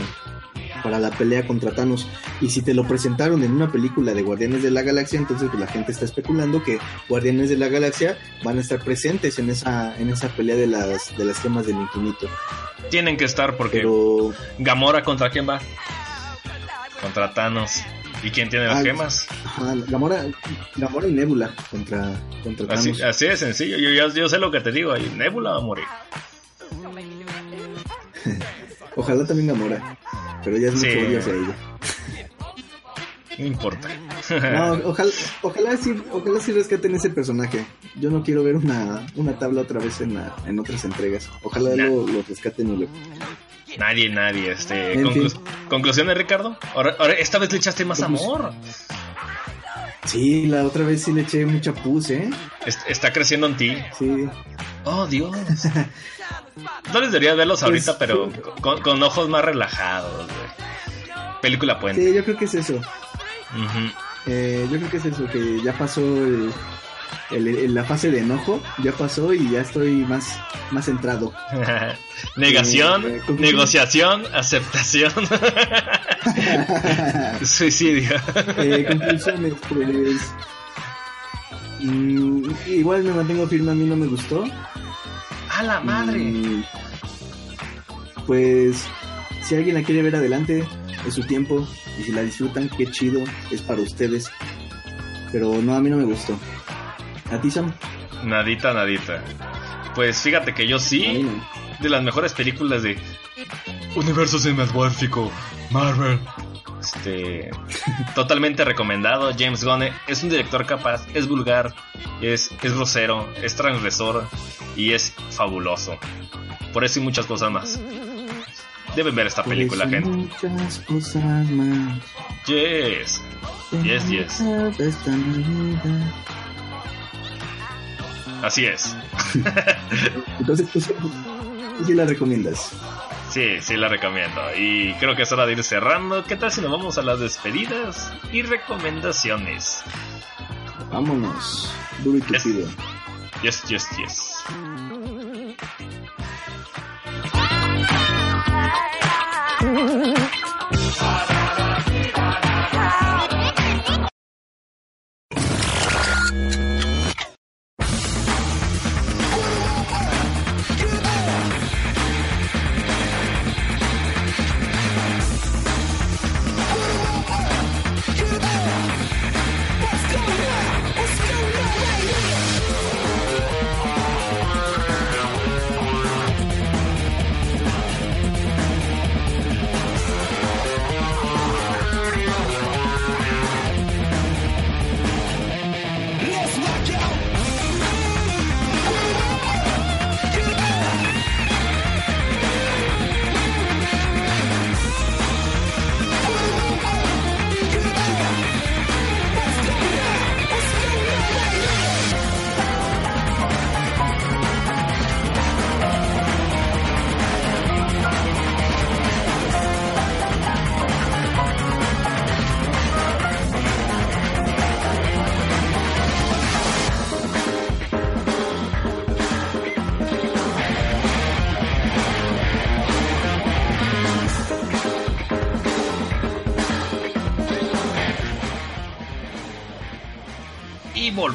para la pelea contra Thanos. Y si te lo presentaron en una película de Guardianes de la Galaxia, entonces pues, la gente está especulando que Guardianes de la Galaxia van a estar presentes en esa en esa pelea de las de las gemas del infinito. Tienen que estar porque Pero Gamora contra quién va? Contra Thanos. ¿Y quién tiene las Ah, gemas? ajá, Gamora, Gamora y Nebula contra contra Así, Thanos. así de sencillo. Yo, ya- yo sé lo que te digo. Ahí Nebula va a morir. Ojalá también Gamora, pero ya es mucho Sí. odio hacia ella. No importa. No, ojalá, ojalá sí, ojalá sí rescaten ese personaje. Yo no quiero ver una, una tabla otra vez en, la- en otras entregas. Ojalá Nah. lo, lo rescaten y lo, Nadie, nadie. Este, En conclu- fin. Conclusiones, Ricardo. Ahora, ahora, esta vez le echaste más amor. Sí, la otra vez sí le eché mucha pus, ¿eh? Est- está creciendo en ti. Sí. Oh, Dios. No les debería verlos Pues, ahorita, pero con, con ojos más relajados, güey. Película puente. Sí, yo creo que es eso. Eh, yo creo que es eso, que ya pasó el, el- el- la fase de enojo, ya pasó y ya estoy más, más centrado. Negación, Eh, conclusión. negociación, aceptación, suicidio. Eh, conclusiones, pues. mm, igual me mantengo firme, a mí no me gustó. ¡A la madre! Y, pues, si alguien la quiere ver adelante, es su tiempo. Y si la disfrutan, qué chido, es para ustedes. Pero no, a mí no me gustó. ¿A ti, Sam? Nadita, nadita. Pues fíjate que yo sí, de las mejores películas de universo cinematográfico Marvel. Este, totalmente recomendado. James Gunn es un director capaz, es vulgar, es, es grosero, es transgresor y es fabuloso. Por eso y muchas cosas más. Deben ver esta Por película, gente. Muchas cosas más. Yes. Yes, yes. Esta. Así es. Entonces, pues, tú sí la recomiendas. Sí, sí la recomiendo. Y creo que es hora de ir cerrando. ¿Qué tal si nos vamos a las despedidas y recomendaciones? Vámonos. Duro y tupido. Yes, yes, yes.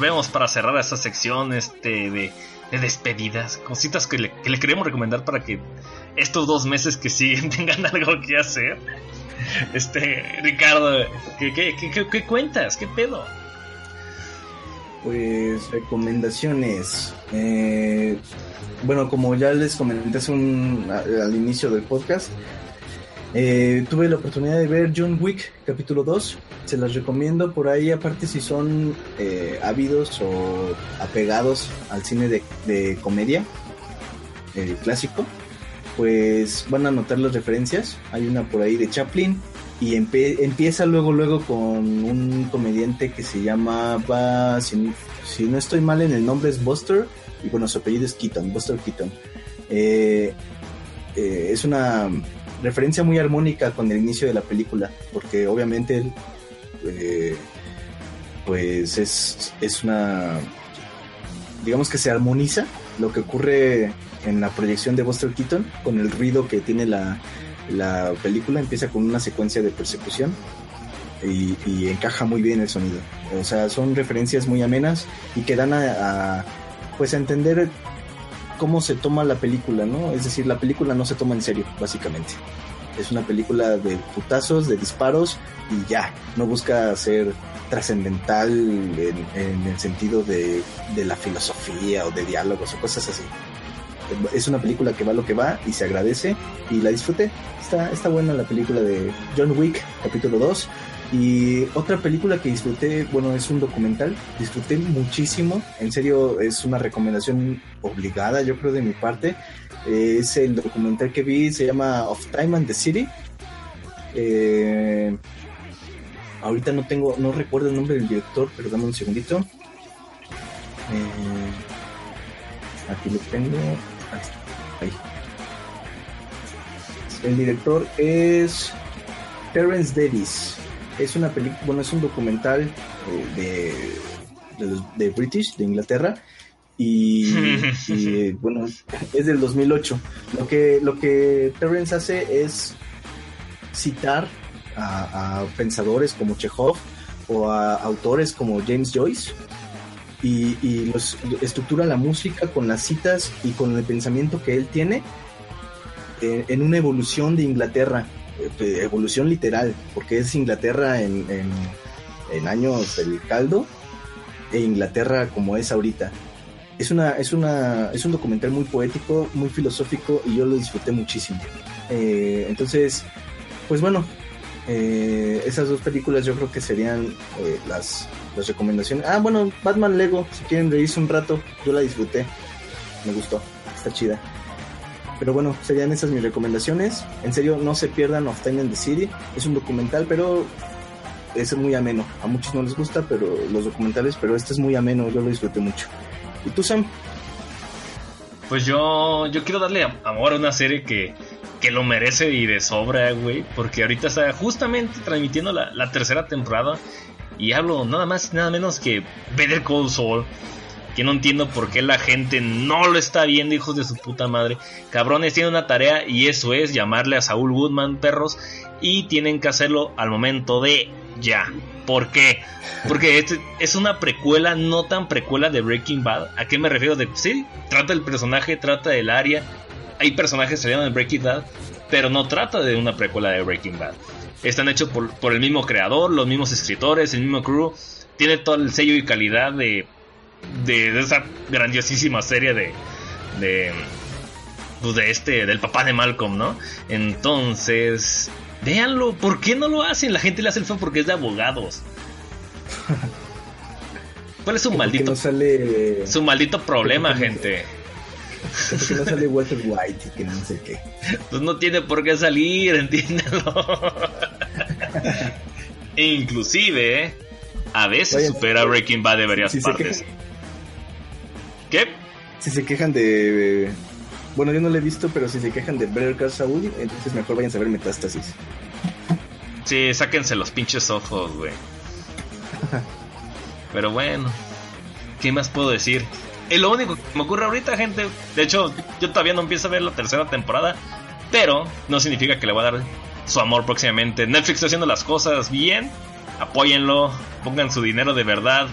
Volvemos para cerrar esta sección este, de, de despedidas. Cositas que le, que le queremos recomendar para que estos dos meses que siguen tengan algo que hacer. Este, Ricardo, ¿qué, qué, qué, qué- cuentas? ¿Qué pedo? Pues recomendaciones. Eh, bueno, como ya les comenté hace un- a- al inicio del podcast, eh, tuve la oportunidad de ver John Wick capítulo 2. Se las recomiendo por ahí, aparte si son eh, ávidos o apegados al cine de, comedia, el clásico, pues van a notar las referencias. Hay una por ahí de Chaplin y empieza luego luego con un comediante que se llama va si, si no estoy mal en el nombre es Buster y bueno su apellido es Keaton Buster Keaton Eh, eh, es una referencia muy armónica con el inicio de la película porque obviamente eh, pues es, es una digamos que se armoniza lo que ocurre en la proyección de Buster Keaton con el ruido que tiene la, la película empieza con una secuencia de persecución y, y encaja muy bien el sonido. O sea, son referencias muy amenas y que dan a, a, pues a entender cómo se toma la película, ¿no? Es decir, la película no se toma en serio, básicamente. Es una película de putazos, de disparos y ya, no busca ser trascendental en, en el sentido de, de la filosofía o de diálogos o cosas así es una película que va lo que va y se agradece y la disfruté. Está, está buena la película de John Wick, capítulo 2. Y otra película que disfruté, bueno, es un documental, disfruté muchísimo, en serio es una recomendación obligada, yo creo, de mi parte. Es el documental que vi, se llama Of Time and the City. Eh, ahorita no tengo, no recuerdo el nombre del director, pero dame un segundito. Eh, aquí lo tengo. Ahí. El director es Terence Davis. Es una película, bueno, es un documental eh, de, de, los- de British, de Inglaterra. Y, y, bueno, es del 2008. Lo que, lo que Terence hace es citar a, a pensadores como Chekhov o a autores como James Joyce y, y los estructura la música con las citas y con el pensamiento que él tiene eh, en una evolución de Inglaterra, evolución literal, porque es Inglaterra en, en, en años del caldo e Inglaterra como es ahorita. Es una, es una, es un documental muy poético, muy filosófico y yo lo disfruté muchísimo. Eh, entonces, pues bueno, eh, esas dos películas yo creo que serían eh, las, las recomendaciones. Ah, bueno, Batman Lego, si quieren reírse un rato, yo la disfruté. Me gustó, está chida. Pero bueno, serían esas mis recomendaciones. En serio, no se pierdan Of Time in the City. Es un documental, pero es muy ameno. A muchos no les gusta, pero los documentales, pero este es muy ameno, yo lo disfruté mucho. ¿Y tú, Sam? Pues yo, yo quiero darle am- amor a una serie que, que lo merece y de sobra, güey. Porque ahorita está justamente transmitiendo la, la tercera temporada. Y hablo nada más nada menos que Better Call Saul. Que no entiendo por qué la gente no lo está viendo, hijos de su puta madre. Cabrones, tienen una tarea y eso es llamarle a Saúl Goodman, perros, y tienen que hacerlo al momento de ya. ¿Por qué? Porque este es una precuela, no tan precuela de Breaking Bad. ¿A qué me refiero? De, sí, trata el personaje, trata del área. Hay personajes que salieron en Breaking Bad, pero no trata de una precuela de Breaking Bad. Están hechos por, por el mismo creador, los mismos escritores, el mismo crew. Tiene todo el sello y calidad de, de, de esa grandiosísima serie de, de, pues de este, del papá de Malcolm, ¿no? Entonces, véanlo, ¿por qué no lo hacen? La gente le hace el feo porque es de abogados. ¿Cuál es su maldito, no sale. su maldito problema, gente? Porque no sale Walter White y que no sé qué. Pues no tiene por qué salir, entiéndelo. E Inclusive, a veces supera Breaking Bad de varias Si partes. Si se quejan de. Bueno, yo no lo he visto, pero si se quejan de Better Call Saul, entonces mejor vayan a ver Metástasis. Sí, sáquense los pinches ojos, güey. Pero bueno, ¿qué más puedo decir? Es lo único que me ocurre ahorita, gente. De hecho, yo todavía no empiezo a ver la tercera temporada, pero no significa que le voy a dar su amor próximamente. Netflix está haciendo las cosas bien, apóyenlo, pongan su dinero de verdad,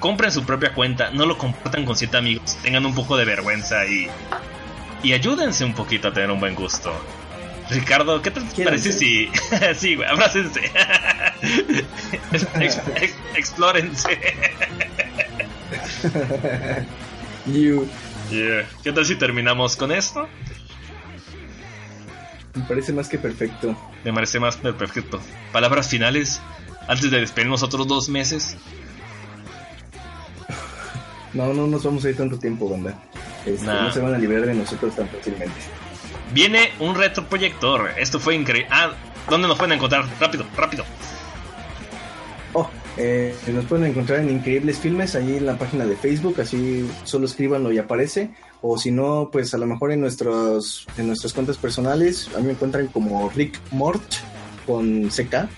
compren su propia cuenta, no lo compartan con siete amigos, tengan un poco de vergüenza y, y ayúdense un poquito a tener un buen gusto. Ricardo, ¿qué te parece si... sí, güey, abrácense. Ex- ex- explórense. You. Yeah. ¿Qué tal si terminamos con esto? Me parece más que perfecto. Me parece más perfecto. Palabras finales antes de despedirnos otros dos meses. No, no nos vamos a ir tanto tiempo, banda. Este, Nah. No se van a liberar de nosotros tan fácilmente. Viene un retroproyector. Esto fue increíble. Ah, ¿dónde nos pueden encontrar? Rápido, rápido. Oh, eh, nos pueden encontrar en Increíbles Filmes, ahí en la página de Facebook, así solo escríbanlo y aparece. O si no, pues a lo mejor en, nuestros, en nuestras cuentas personales, a mí me encuentran como Rick Mort con CK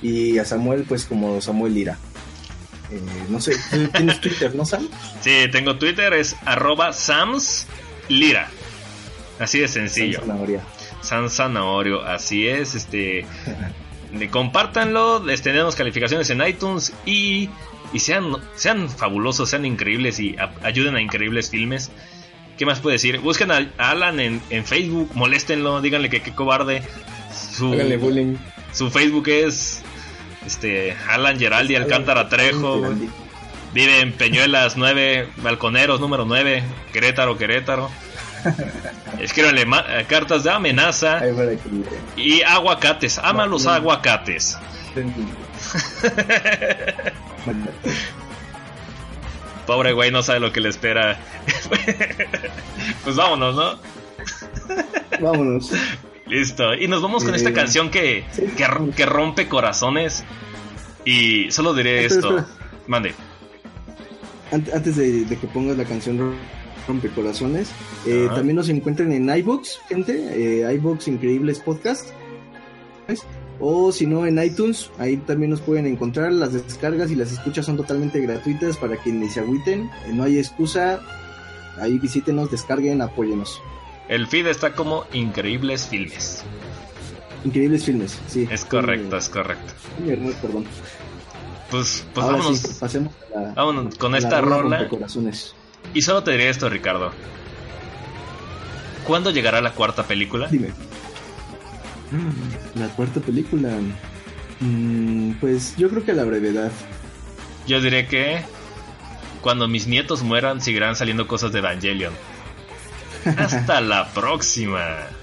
y a Samuel pues como Samuel Lira. Eh, no sé, tienes Twitter, ¿no, Sam? Sí, tengo Twitter, es arroba Sams Lira. Así de sencillo. San Zanahorio, así es, este compártanlo, este, denos calificaciones en iTunes y, y sean, sean fabulosos, sean increíbles y a- ayuden a increíbles filmes. ¿Qué más puedo decir? Busquen a a Alan en, en Facebook, moléstenlo, díganle que qué cobarde. Su, Háganle bullying. su Facebook es este Alan Geraldi Alcántara Trejo. Geraldi. Vive en Peñuelas 9, Balconeros número 9, Querétaro, Querétaro. Escríbanle eh, cartas de amenaza. Y aguacates, ama los aguacates. Pobre güey, no sabe lo que le espera. pues vámonos, ¿no? Vámonos. Listo. Y nos vamos con esta canción que, que, que rompe corazones. Y solo diré esto. Mande. Ant- Antes de, de que pongas la canción Ro- Rompecorazones, eh, también nos encuentran en iBooks, gente, eh, iBooks Increíbles Podcast. ¿ves? O si no, en iTunes, ahí también nos pueden encontrar. Las descargas y las escuchas son totalmente gratuitas para quienes se agüiten. Eh, no hay excusa. Ahí visítenos, descarguen, apóyenos. El feed está como Increíbles Filmes. Increíbles filmes, sí. Es correcto, es correcto. error, perdón. Pues, pues Ahora vámonos, sí, pasemos a la, vámonos con a esta rola. Y solo te diré esto, Ricardo. ¿Cuándo llegará la cuarta película? Dime. La cuarta película. Mm, pues yo creo que a la brevedad. Yo diré que cuando mis nietos mueran seguirán saliendo cosas de Evangelion. Hasta la próxima.